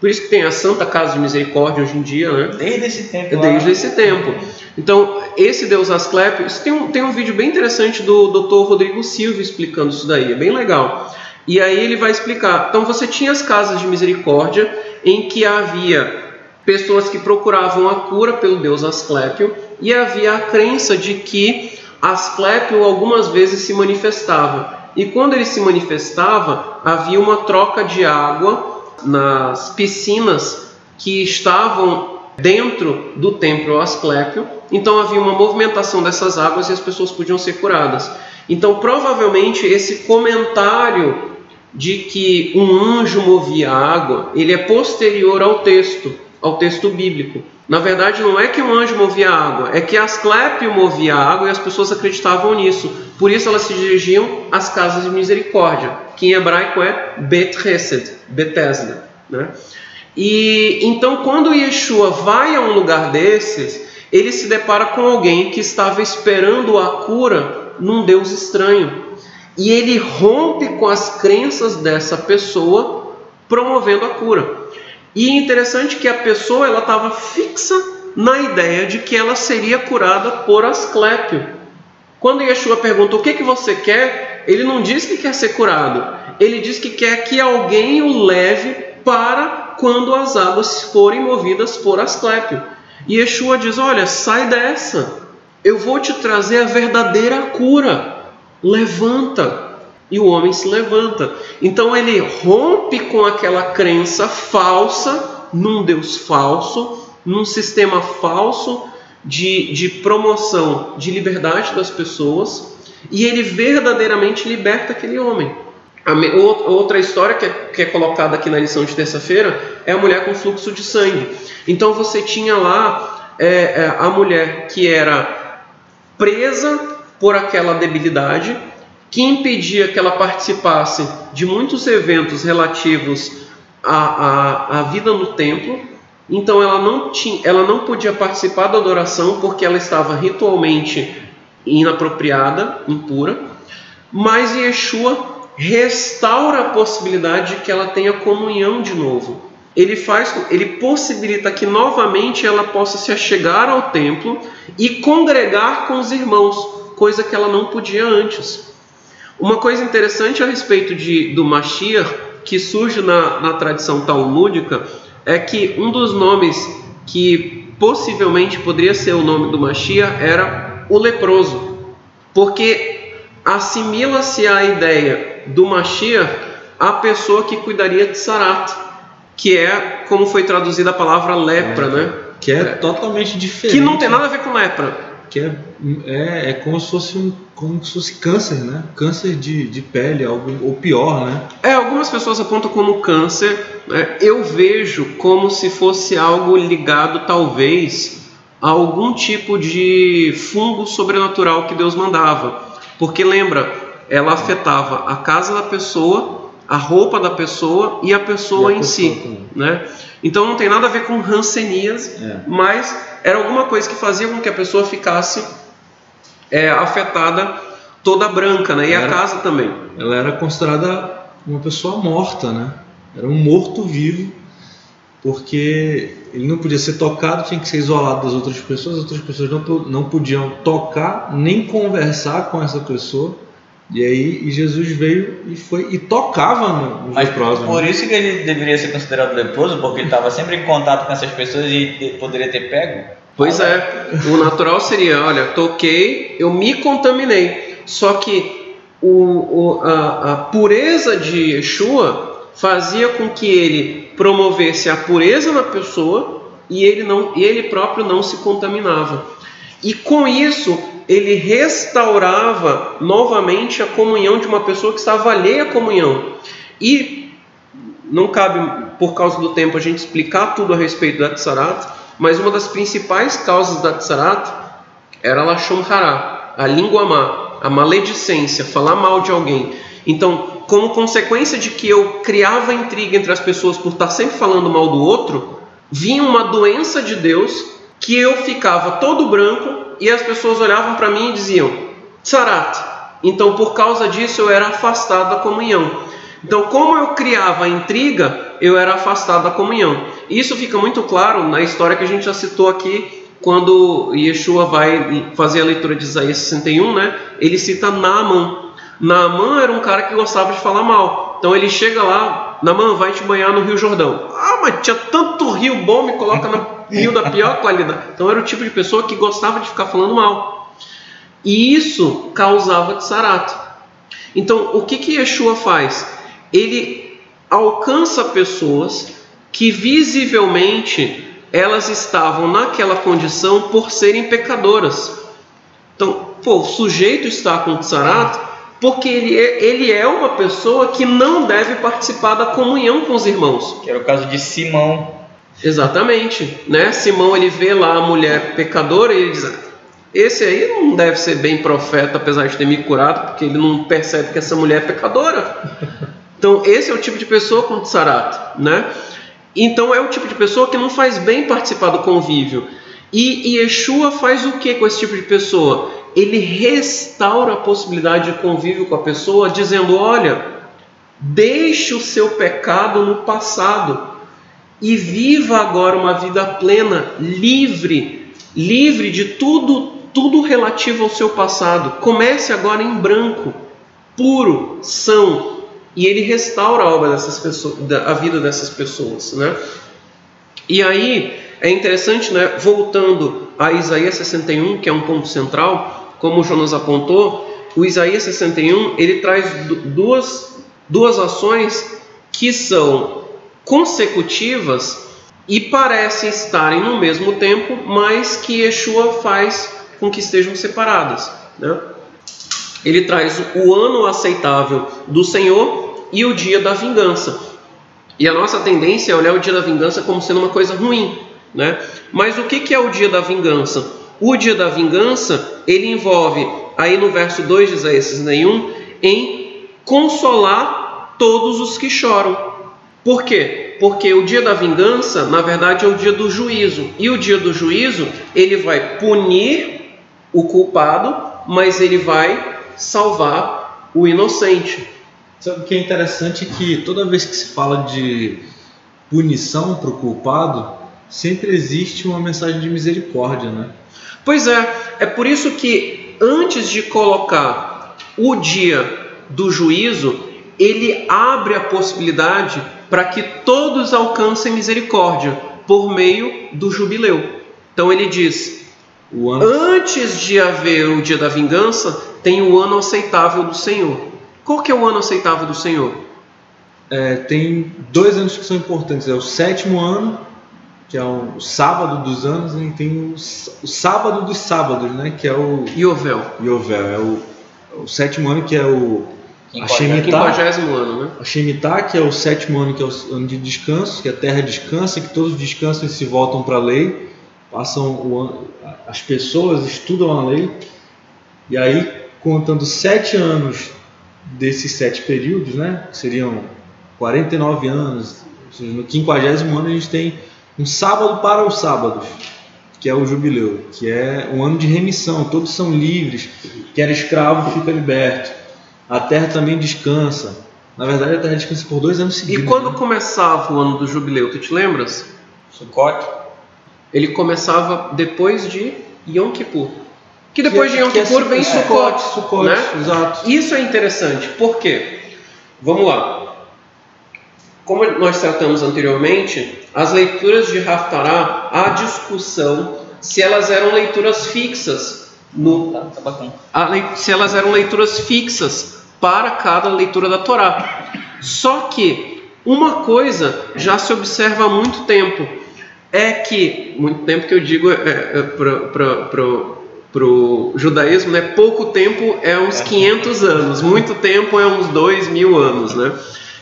Por isso que tem a Santa Casa de Misericórdia hoje em dia, né? Desde esse tempo. Desde lá. esse tempo. Então, esse Deus Asclepio, isso tem um, tem um vídeo bem interessante do Dr. Rodrigo Silva explicando isso daí, é bem legal. E aí ele vai explicar. Então, você tinha as casas de misericórdia em que havia pessoas que procuravam a cura pelo Deus Asclepio e havia a crença de que Asclepio algumas vezes se manifestava. E quando ele se manifestava, havia uma troca de água nas piscinas que estavam dentro do templo Asclepio. Então havia uma movimentação dessas águas e as pessoas podiam ser curadas. Então provavelmente esse comentário de que um anjo movia água, ele é posterior ao texto, ao texto bíblico. Na verdade, não é que um anjo movia água, é que Asclepio movia água e as pessoas acreditavam nisso. Por isso elas se dirigiam às casas de misericórdia, que em hebraico é Bet Hesed, Bethesda. Né? E então, quando Yeshua vai a um lugar desses, ele se depara com alguém que estava esperando a cura num Deus estranho. E ele rompe com as crenças dessa pessoa, promovendo a cura. E interessante que a pessoa ela estava fixa na ideia de que ela seria curada por Asclépio. Quando Yeshua pergunta o que, que você quer, ele não diz que quer ser curado. Ele diz que quer que alguém o leve para quando as águas forem movidas por Asclépio. E Yeshua diz: Olha, sai dessa. Eu vou te trazer a verdadeira cura. Levanta e o homem se levanta. Então ele rompe com aquela crença falsa num Deus falso, num sistema falso de, de promoção de liberdade das pessoas, e ele verdadeiramente liberta aquele homem. A outra história que é, que é colocada aqui na lição de terça-feira é a mulher com fluxo de sangue. Então você tinha lá é, é, a mulher que era presa por aquela debilidade, que impedia que ela participasse de muitos eventos relativos à, à, à vida no templo. Então ela não, tinha, ela não podia participar da adoração porque ela estava ritualmente inapropriada, impura. Mas Yeshua restaura a possibilidade de que ela tenha comunhão de novo. Ele faz, ele possibilita que novamente ela possa se achegar ao templo e congregar com os irmãos, coisa que ela não podia antes. Uma coisa interessante a respeito de, do Mashiach, que surge na, na tradição talmúdica, é que um dos nomes que possivelmente poderia ser o nome do Mashiach era o leproso, porque assimila-se a ideia do Mashiach a pessoa que cuidaria de Sarat, que é como foi traduzida a palavra lepra, é, né? Que é, é totalmente diferente. Que não tem nada a ver com lepra que é, é, é como se fosse um como se fosse câncer, né? Câncer de, de pele, algo ou pior, né? É, algumas pessoas apontam como câncer. Né? Eu vejo como se fosse algo ligado, talvez, a algum tipo de fungo sobrenatural que Deus mandava. Porque lembra, ela afetava a casa da pessoa, a roupa da pessoa e a pessoa e a em pessoa si, também. né? Então não tem nada a ver com rancenias, é. mas era alguma coisa que fazia com que a pessoa ficasse é, afetada toda branca, né? E a casa também. Ela era considerada uma pessoa morta, né? Era um morto-vivo, porque ele não podia ser tocado, tinha que ser isolado das outras pessoas, as outras pessoas não, não podiam tocar nem conversar com essa pessoa. E aí e Jesus veio e foi e tocava no, Mas Por isso que ele deveria ser considerado leproso, porque ele estava sempre em contato com essas pessoas e poderia ter pego. Pois é, o natural seria, olha, toquei, eu me contaminei. Só que o, o, a, a pureza de Yeshua fazia com que ele promovesse a pureza na pessoa e ele não, ele próprio não se contaminava. E com isso ele restaurava novamente a comunhão de uma pessoa que estava alheia à comunhão. E não cabe, por causa do tempo, a gente explicar tudo a respeito da Tsarat, mas uma das principais causas da Tsarat era a Lashon a língua má, a maledicência, falar mal de alguém. Então, como consequência de que eu criava intriga entre as pessoas por estar sempre falando mal do outro, vinha uma doença de Deus que eu ficava todo branco e as pessoas olhavam para mim e diziam: Sarat. Então, por causa disso, eu era afastado da comunhão. Então, como eu criava intriga, eu era afastado da comunhão. Isso fica muito claro na história que a gente já citou aqui, quando Yeshua vai fazer a leitura de Isaías 61, né? Ele cita Naaman. Naaman era um cara que gostava de falar mal. Então ele chega lá, Naaman vai te banhar no Rio Jordão. Ah, mas tinha tanto rio bom, me coloca no rio da pior qualidade. Então era o tipo de pessoa que gostava de ficar falando mal. E isso causava tsarato. Então o que que Yeshua faz? Ele alcança pessoas que visivelmente elas estavam naquela condição por serem pecadoras. Então, pô, o sujeito está com tsarato porque ele é, ele é uma pessoa que não deve participar da comunhão com os irmãos. Que era o caso de Simão. Exatamente, né? Simão ele vê lá a mulher pecadora e ele diz: esse aí não deve ser bem profeta, apesar de ter me curado, porque ele não percebe que essa mulher é pecadora. [LAUGHS] Então esse é o tipo de pessoa com tsarato, né? Então é o tipo de pessoa que não faz bem participar do convívio. E Yeshua faz o que com esse tipo de pessoa? ele restaura a possibilidade de convívio com a pessoa, dizendo: olha, deixe o seu pecado no passado e viva agora uma vida plena, livre, livre de tudo, tudo relativo ao seu passado. Comece agora em branco, puro, são, e ele restaura a obra dessas pessoas, a vida dessas pessoas, né? E aí é interessante, né? Voltando a Isaías 61, que é um ponto central, como o Jonas apontou, o Isaías 61 ele traz duas, duas ações que são consecutivas e parecem estarem no mesmo tempo, mas que Yeshua faz com que estejam separadas. Né? Ele traz o ano aceitável do Senhor e o dia da vingança. E a nossa tendência é olhar o dia da vingança como sendo uma coisa ruim. Né? Mas o que é o dia da vingança? O dia da vingança, ele envolve, aí no verso 2 de Isaías 61, em consolar todos os que choram. Por quê? Porque o dia da vingança, na verdade, é o dia do juízo. E o dia do juízo, ele vai punir o culpado, mas ele vai salvar o inocente. Sabe o que é interessante é que toda vez que se fala de punição para o culpado, sempre existe uma mensagem de misericórdia, né? Pois é, é por isso que antes de colocar o dia do juízo, ele abre a possibilidade para que todos alcancem misericórdia por meio do jubileu. Então ele diz: antes de haver o dia da vingança, tem o ano aceitável do Senhor. Qual que é o ano aceitável do Senhor? É, tem dois anos que são importantes. É o sétimo ano que é o sábado dos anos, e tem o, o, sábado dos sábados, né? Que é o Yovel. Yovel é o, o sétimo ano que é o a Shemitah, ano, né? A Shemitah, que é o sétimo ano, que é o ano de descanso, que a terra descansa, que todos descansam e se voltam para a lei, passam o ano, as pessoas estudam a lei, e aí contando sete anos desses sete períodos, né? Que seriam 49 anos, ou seja, no quinquagésimo ano a gente tem um sábado para os sábados, que é o jubileu, que é um ano de remissão, todos são livres, quem era escravo fica liberto, a terra também descansa. Na verdade, a terra descansa por dois anos seguidos. E quando né? começava o ano do jubileu, tu te lembras? Sukkot. Ele começava depois de Yom Kippur. Que depois que, de Yom é Kippur é, vem é, Sukkot. Sukkot, né? exato. Isso é interessante, por quê? Vamos lá. Como nós tratamos anteriormente, as leituras de Haftarah, há discussão se elas eram leituras fixas no tá, tá se elas eram leituras fixas para cada leitura da Torá. Só que uma coisa já se observa há muito tempo é que muito tempo que eu digo é, é, para o judaísmo, né? Pouco tempo é uns 500 anos, muito tempo é uns 2 mil anos, né?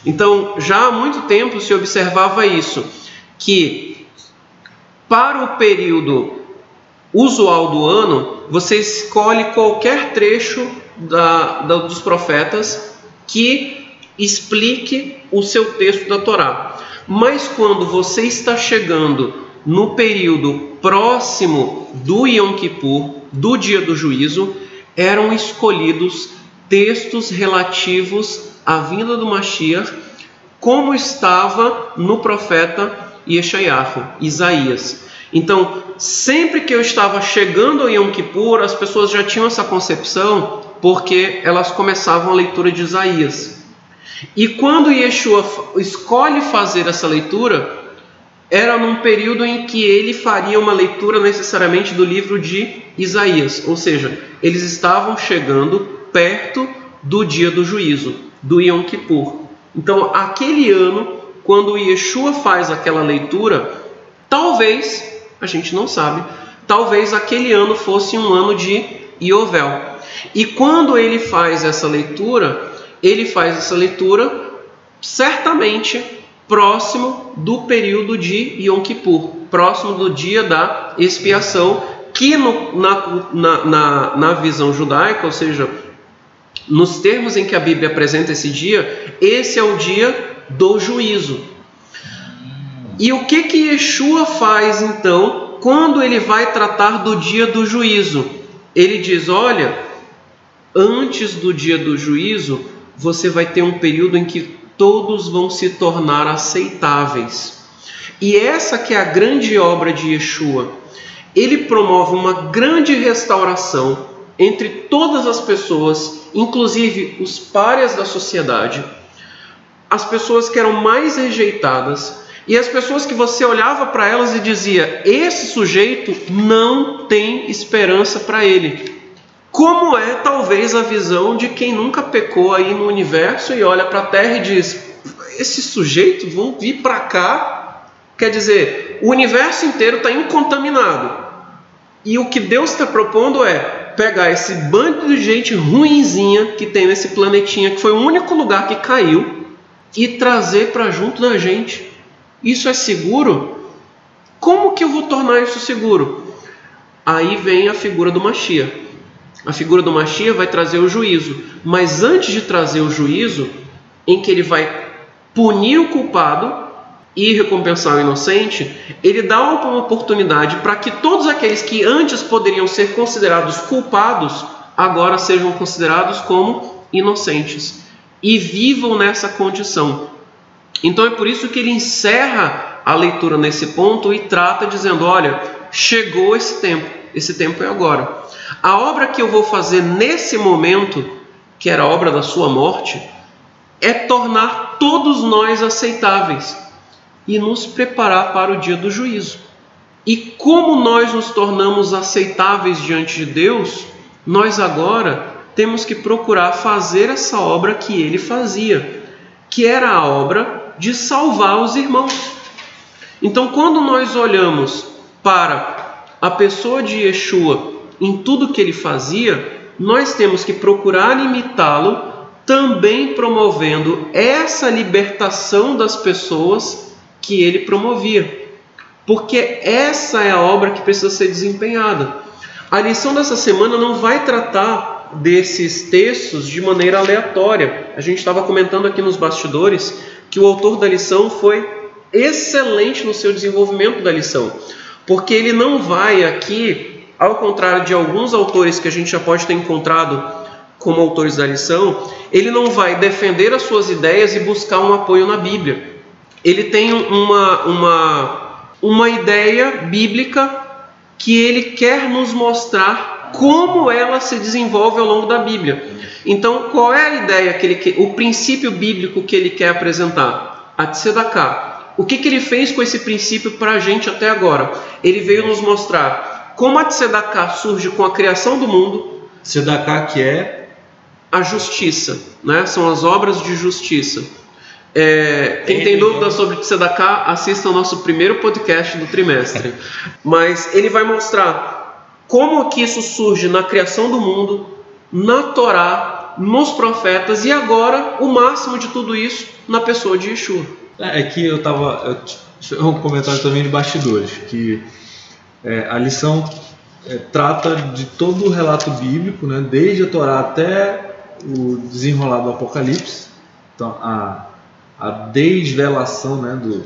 Então, já há muito tempo se observava isso, que para o período usual do ano, você escolhe qualquer trecho da, da, dos profetas que explique o seu texto da Torá. Mas quando você está chegando no período próximo do Yom Kippur, do dia do juízo, eram escolhidos textos relativos à vinda do Mashiach como estava no profeta Yeshayahu, Isaías. Então, sempre que eu estava chegando ao Yom Kippur, as pessoas já tinham essa concepção porque elas começavam a leitura de Isaías. E quando Yeshua escolhe fazer essa leitura, era num período em que ele faria uma leitura necessariamente do livro de Isaías, ou seja, eles estavam chegando perto do dia do juízo, do Yom Kippur. Então, aquele ano, quando Yeshua faz aquela leitura, talvez, a gente não sabe, talvez aquele ano fosse um ano de Iovel. E quando ele faz essa leitura, ele faz essa leitura certamente próximo do período de Yom Kippur, próximo do dia da expiação, que no, na, na, na, na visão judaica, ou seja, nos termos em que a Bíblia apresenta esse dia, esse é o dia do juízo. E o que que Yeshua faz então quando ele vai tratar do dia do juízo? Ele diz: olha, antes do dia do juízo, você vai ter um período em que todos vão se tornar aceitáveis. E essa que é a grande obra de Yeshua. Ele promove uma grande restauração entre todas as pessoas, inclusive os párias da sociedade, as pessoas que eram mais rejeitadas e as pessoas que você olhava para elas e dizia: esse sujeito não tem esperança para ele. Como é talvez a visão de quem nunca pecou aí no universo e olha para a Terra e diz: esses sujeitos vão vir para cá. Quer dizer, o universo inteiro está incontaminado. E o que Deus está propondo é pegar esse bando de gente ruinzinha que tem nesse planetinha, que foi o único lugar que caiu, e trazer para junto da gente. Isso é seguro? Como que eu vou tornar isso seguro? Aí vem a figura do Machia. A figura do Machia vai trazer o juízo, mas antes de trazer o juízo, em que ele vai punir o culpado e recompensar o inocente, ele dá uma oportunidade para que todos aqueles que antes poderiam ser considerados culpados, agora sejam considerados como inocentes e vivam nessa condição. Então é por isso que ele encerra a leitura nesse ponto e trata dizendo: olha, chegou esse tempo, esse tempo é agora. A obra que eu vou fazer nesse momento, que era a obra da sua morte, é tornar todos nós aceitáveis e nos preparar para o dia do juízo. E como nós nos tornamos aceitáveis diante de Deus, nós agora temos que procurar fazer essa obra que ele fazia, que era a obra de salvar os irmãos. Então, quando nós olhamos para a pessoa de Yeshua em tudo que ele fazia, nós temos que procurar imitá-lo, também promovendo essa libertação das pessoas que ele promovia. Porque essa é a obra que precisa ser desempenhada. A lição dessa semana não vai tratar desses textos de maneira aleatória. A gente estava comentando aqui nos bastidores que o autor da lição foi excelente no seu desenvolvimento da lição, porque ele não vai aqui ao contrário de alguns autores que a gente já pode ter encontrado como autores da lição, ele não vai defender as suas ideias e buscar um apoio na Bíblia. Ele tem uma, uma, uma ideia bíblica que ele quer nos mostrar como ela se desenvolve ao longo da Bíblia. Então, qual é a ideia que ele o princípio bíblico que ele quer apresentar? A Tzedakah. O que, que ele fez com esse princípio para a gente até agora? Ele veio nos mostrar como a Tzedakah surge com a criação do mundo. Tzedakah que é a justiça, né? São as obras de justiça. É, quem tem dúvidas sobre Tzedakah, assista ao nosso primeiro podcast do trimestre. [LAUGHS] Mas ele vai mostrar como que isso surge na criação do mundo, na Torá, nos profetas e agora o máximo de tudo isso na pessoa de Yeshua. É, é que eu estava um comentário também de bastidores que é, a lição é, trata de todo o relato bíblico, né, desde a Torá até o desenrolar do Apocalipse, então a, a desvelação né, do,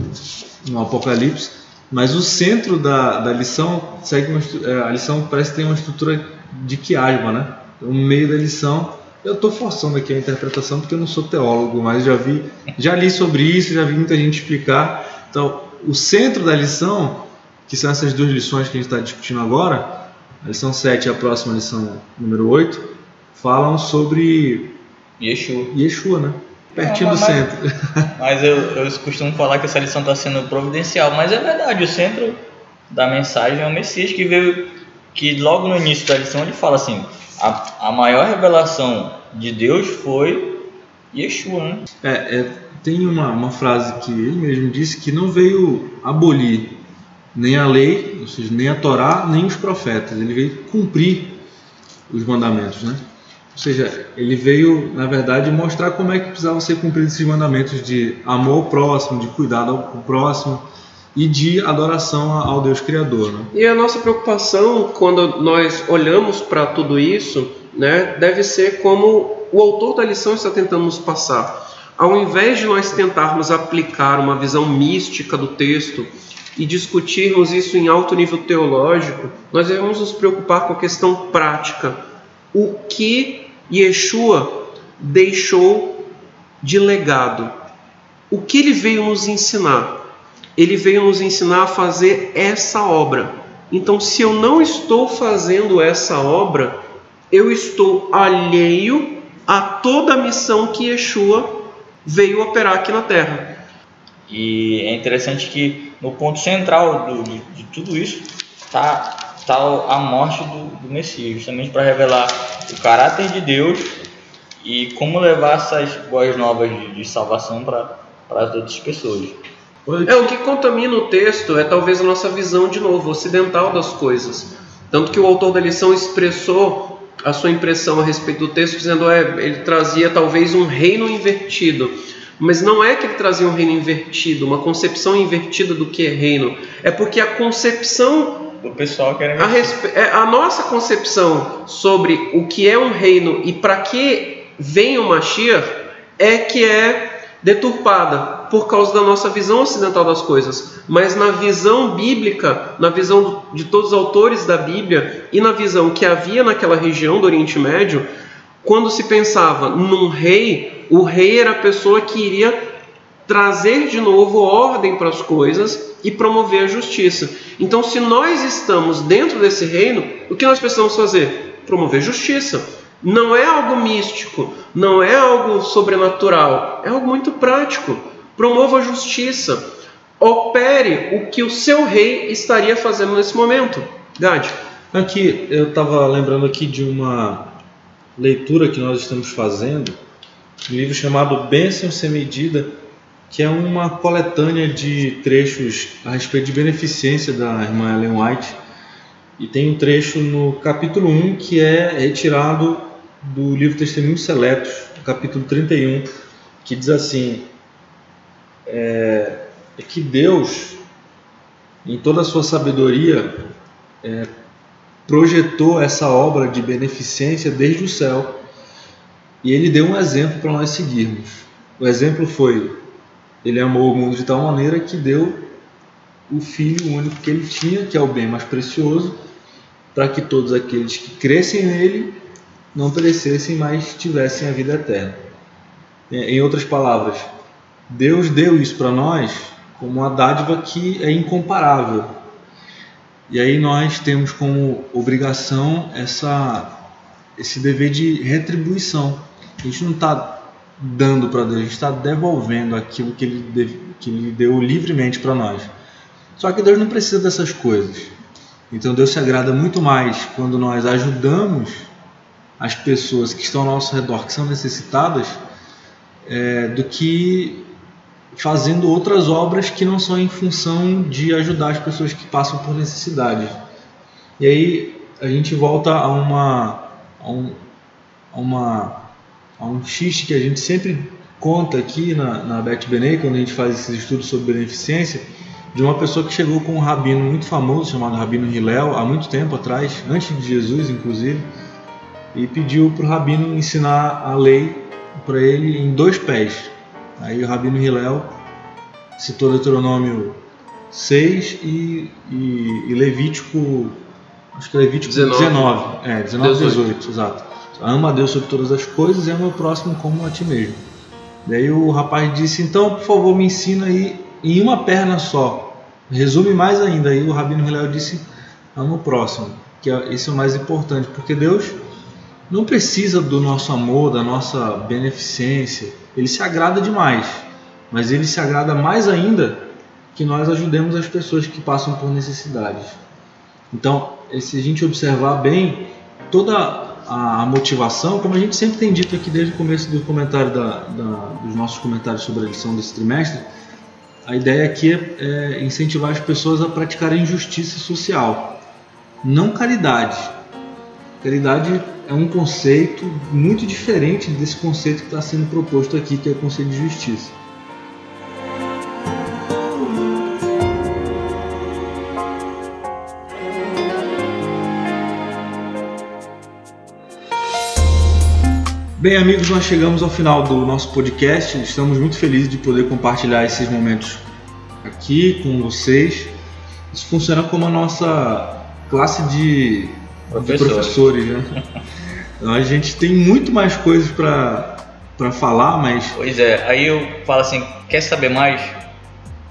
no Apocalipse, mas o centro da, da lição segue uma, é, a lição parece ter uma estrutura de quiasma, né? No meio da lição Eu estou forçando aqui a interpretação porque eu não sou teólogo, mas já vi, já li sobre isso, já vi muita gente explicar. Então, o centro da lição, que são essas duas lições que a gente está discutindo agora, a lição 7 e a próxima lição número 8, falam sobre Yeshua. Yeshua, né? Pertinho Não, do mas- centro. [LAUGHS] Mas eu, eu costumo falar que essa lição está sendo providencial, mas é verdade, o centro da mensagem é o Messias que veio, que logo no início da lição ele fala assim, a, a maior revelação de Deus foi Yeshua, né? É, é, tem uma, uma frase que ele mesmo disse que não veio abolir nem a lei, ou seja, nem a Torá, nem os profetas. Ele veio cumprir os mandamentos, né? Ou seja, ele veio, na verdade, mostrar como é que precisavam ser cumpridos esses mandamentos de amor ao próximo, de cuidado ao próximo e de adoração ao Deus Criador, né? E a nossa preocupação quando nós olhamos para tudo isso, né, deve ser como o autor da lição está tentando nos passar. Ao invés de nós tentarmos aplicar uma visão mística do texto e discutirmos isso em alto nível teológico, nós devemos nos preocupar com a questão prática. O que Yeshua deixou de legado? O que ele veio nos ensinar? ele veio nos ensinar a fazer essa obra. Então, se eu não estou fazendo essa obra, eu estou alheio a toda a missão que Yeshua veio operar aqui na Terra. E é interessante que no ponto central do- de, de tudo isso está tá a morte do, do Messias, justamente para revelar o caráter de Deus e como levar essas boas novas de, de salvação para as outras pessoas. É o que contamina o texto é talvez a nossa visão de novo ocidental das coisas. Tanto que o autor da lição expressou a sua impressão a respeito do texto dizendo é, ele trazia talvez um reino invertido. Mas não é que ele trazia um reino invertido, uma concepção invertida do que é reino. É porque a concepção Pessoal a, respe- é, a nossa concepção sobre o que é um reino e para que vem o Mashiach é que é deturpada por causa da nossa visão ocidental das coisas. Mas na visão bíblica, na visão de todos os autores da Bíblia e na visão que havia naquela região do Oriente Médio, quando se pensava num rei, o rei era a pessoa que iria trazer de novo ordem para as coisas e promover a justiça. Então, se nós estamos dentro desse reino, o que nós precisamos fazer? Promover justiça. Não é algo místico, não é algo sobrenatural, é algo muito prático. Promova a justiça. Opere o que o seu rei estaria fazendo nesse momento. Gade. Aqui, eu estava lembrando aqui de uma leitura que nós estamos fazendo, um livro chamado Bênção Sem Medida, que é uma coletânea de trechos a respeito de beneficência da irmã Ellen White. E tem um trecho no capítulo 1 que é retirado do livro Testemunhos Seletos, capítulo 31, que diz assim: é, é que Deus, em toda a sua sabedoria, é, projetou essa obra de beneficência desde o céu e ele deu um exemplo para nós seguirmos. O exemplo foi: ele amou o mundo de tal maneira que deu o filho único que ele tinha, que é o bem mais precioso, para que todos aqueles que crescem nele não perecessem, mas tivessem a vida eterna. É, Em outras palavras, Deus deu isso para nós como uma dádiva que é incomparável. E aí nós temos como obrigação essa, esse dever de retribuição. A gente não está dando para Deus, a gente está devolvendo aquilo que ele, que ele deu livremente para nós. Só que Deus não precisa dessas coisas. Então Deus se agrada muito mais quando nós ajudamos as pessoas que estão ao nosso redor, que são necessitadas, é, do que fazendo outras obras que não são em função de ajudar as pessoas que passam por necessidade. E aí a gente volta a uma a um, a uma a um xiste que a gente sempre conta aqui na, na Bet Benei, quando a gente faz esses estudos sobre beneficência, de uma pessoa que chegou com um rabino muito famoso chamado Rabino Hillel há muito tempo atrás, antes de Jesus inclusive, e pediu para o rabino ensinar a lei para ele em dois pés. Aí o Rabino Hillel citou Deuteronômio 6 e, e, e Levítico, acho que Levítico 19. 19, é, 19 18. 18, exato. Ama a Deus sobre todas as coisas e ama o próximo como a ti mesmo. Daí o rapaz disse: Então, por favor, me ensina aí em uma perna só. Resume mais ainda. Aí o Rabino Hillel disse: Ama o próximo, que é, esse é o mais importante, porque Deus não precisa do nosso amor, da nossa beneficência. Ele se agrada demais, mas ele se agrada mais ainda que nós ajudemos as pessoas que passam por necessidades. Então, se a gente observar bem, toda a motivação, como a gente sempre tem dito aqui desde o começo do comentário da, da, dos nossos comentários sobre a lição desse trimestre, a ideia aqui é, é incentivar as pessoas a praticarem justiça social, não caridade. Caridade é um conceito muito diferente desse conceito que está sendo proposto aqui, que é o conceito de justiça. Bem, amigos, nós chegamos ao final do nosso podcast. Estamos muito felizes de poder compartilhar esses momentos aqui com vocês. Isso funciona como a nossa classe de professores, de professores né? [LAUGHS] a gente tem muito mais coisas para falar, mas. Pois é, aí eu falo assim: quer saber mais?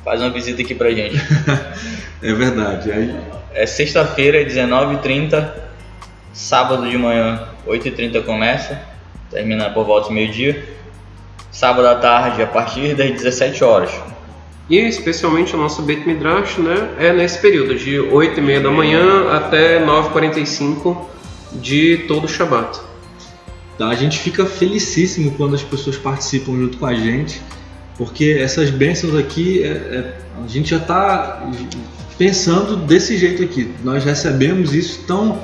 Faz uma visita aqui pra gente. [LAUGHS] é verdade. Aí... É sexta-feira, 19h30, sábado de manhã, 8h30 começa termina por volta do meio-dia. Sábado à tarde, a partir das 17 horas. E especialmente o nosso Beit Midrash né, é nesse período, de 8 e meia da manhã até 9h45 de todo o Shabat. Tá, a gente fica felicíssimo quando as pessoas participam junto com a gente, porque essas bênçãos aqui, é, é, a gente já está pensando desse jeito aqui. Nós recebemos isso tão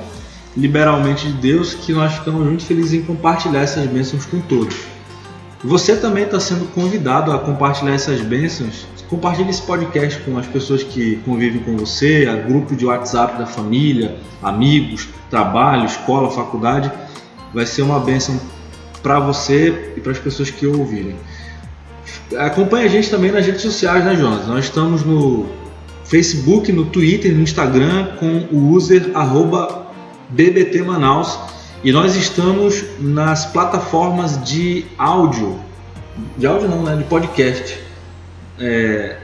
liberalmente de Deus que nós ficamos muito felizes em compartilhar essas bênçãos com todos. Você também está sendo convidado a compartilhar essas bênçãos. Compartilhe esse podcast com as pessoas que convivem com você, a grupo de WhatsApp da família, amigos, trabalho, escola, faculdade. Vai ser uma bênção para você e para as pessoas que ouvirem. Acompanhe a gente também nas redes sociais, né, Jonas? Nós estamos no Facebook, no Twitter, no Instagram com o user arroba BBT Manaus e nós estamos nas plataformas de áudio, de áudio não, né, de podcast. É,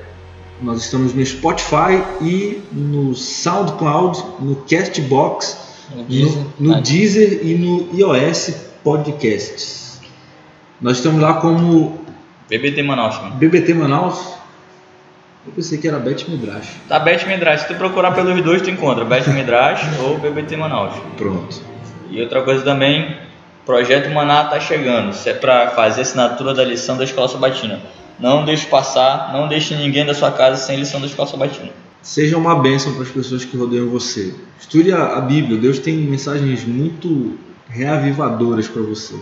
nós estamos no Spotify e no SoundCloud, no Castbox, no Deezer, no, no Deezer e no iOS Podcasts. Nós estamos lá como BBT Manaus. Né? BBT Manaus. Eu pensei que era Bet Midrash. Tá Bet Midrash. Se tu procurar pelos dois, tu encontra Bet Midrash [LAUGHS] ou BBT Manaus. Pronto. E outra coisa também, Projeto Maná tá chegando. Isso é para fazer assinatura da lição da Escola Sabatina. Não deixe passar, não deixe ninguém da sua casa sem lição da Escola Sabatina. Seja uma bênção para as pessoas que rodeiam você. Estude a Bíblia. Deus tem mensagens muito reavivadoras para você.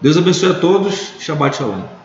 Deus abençoe a todos. Shabbat Shalom.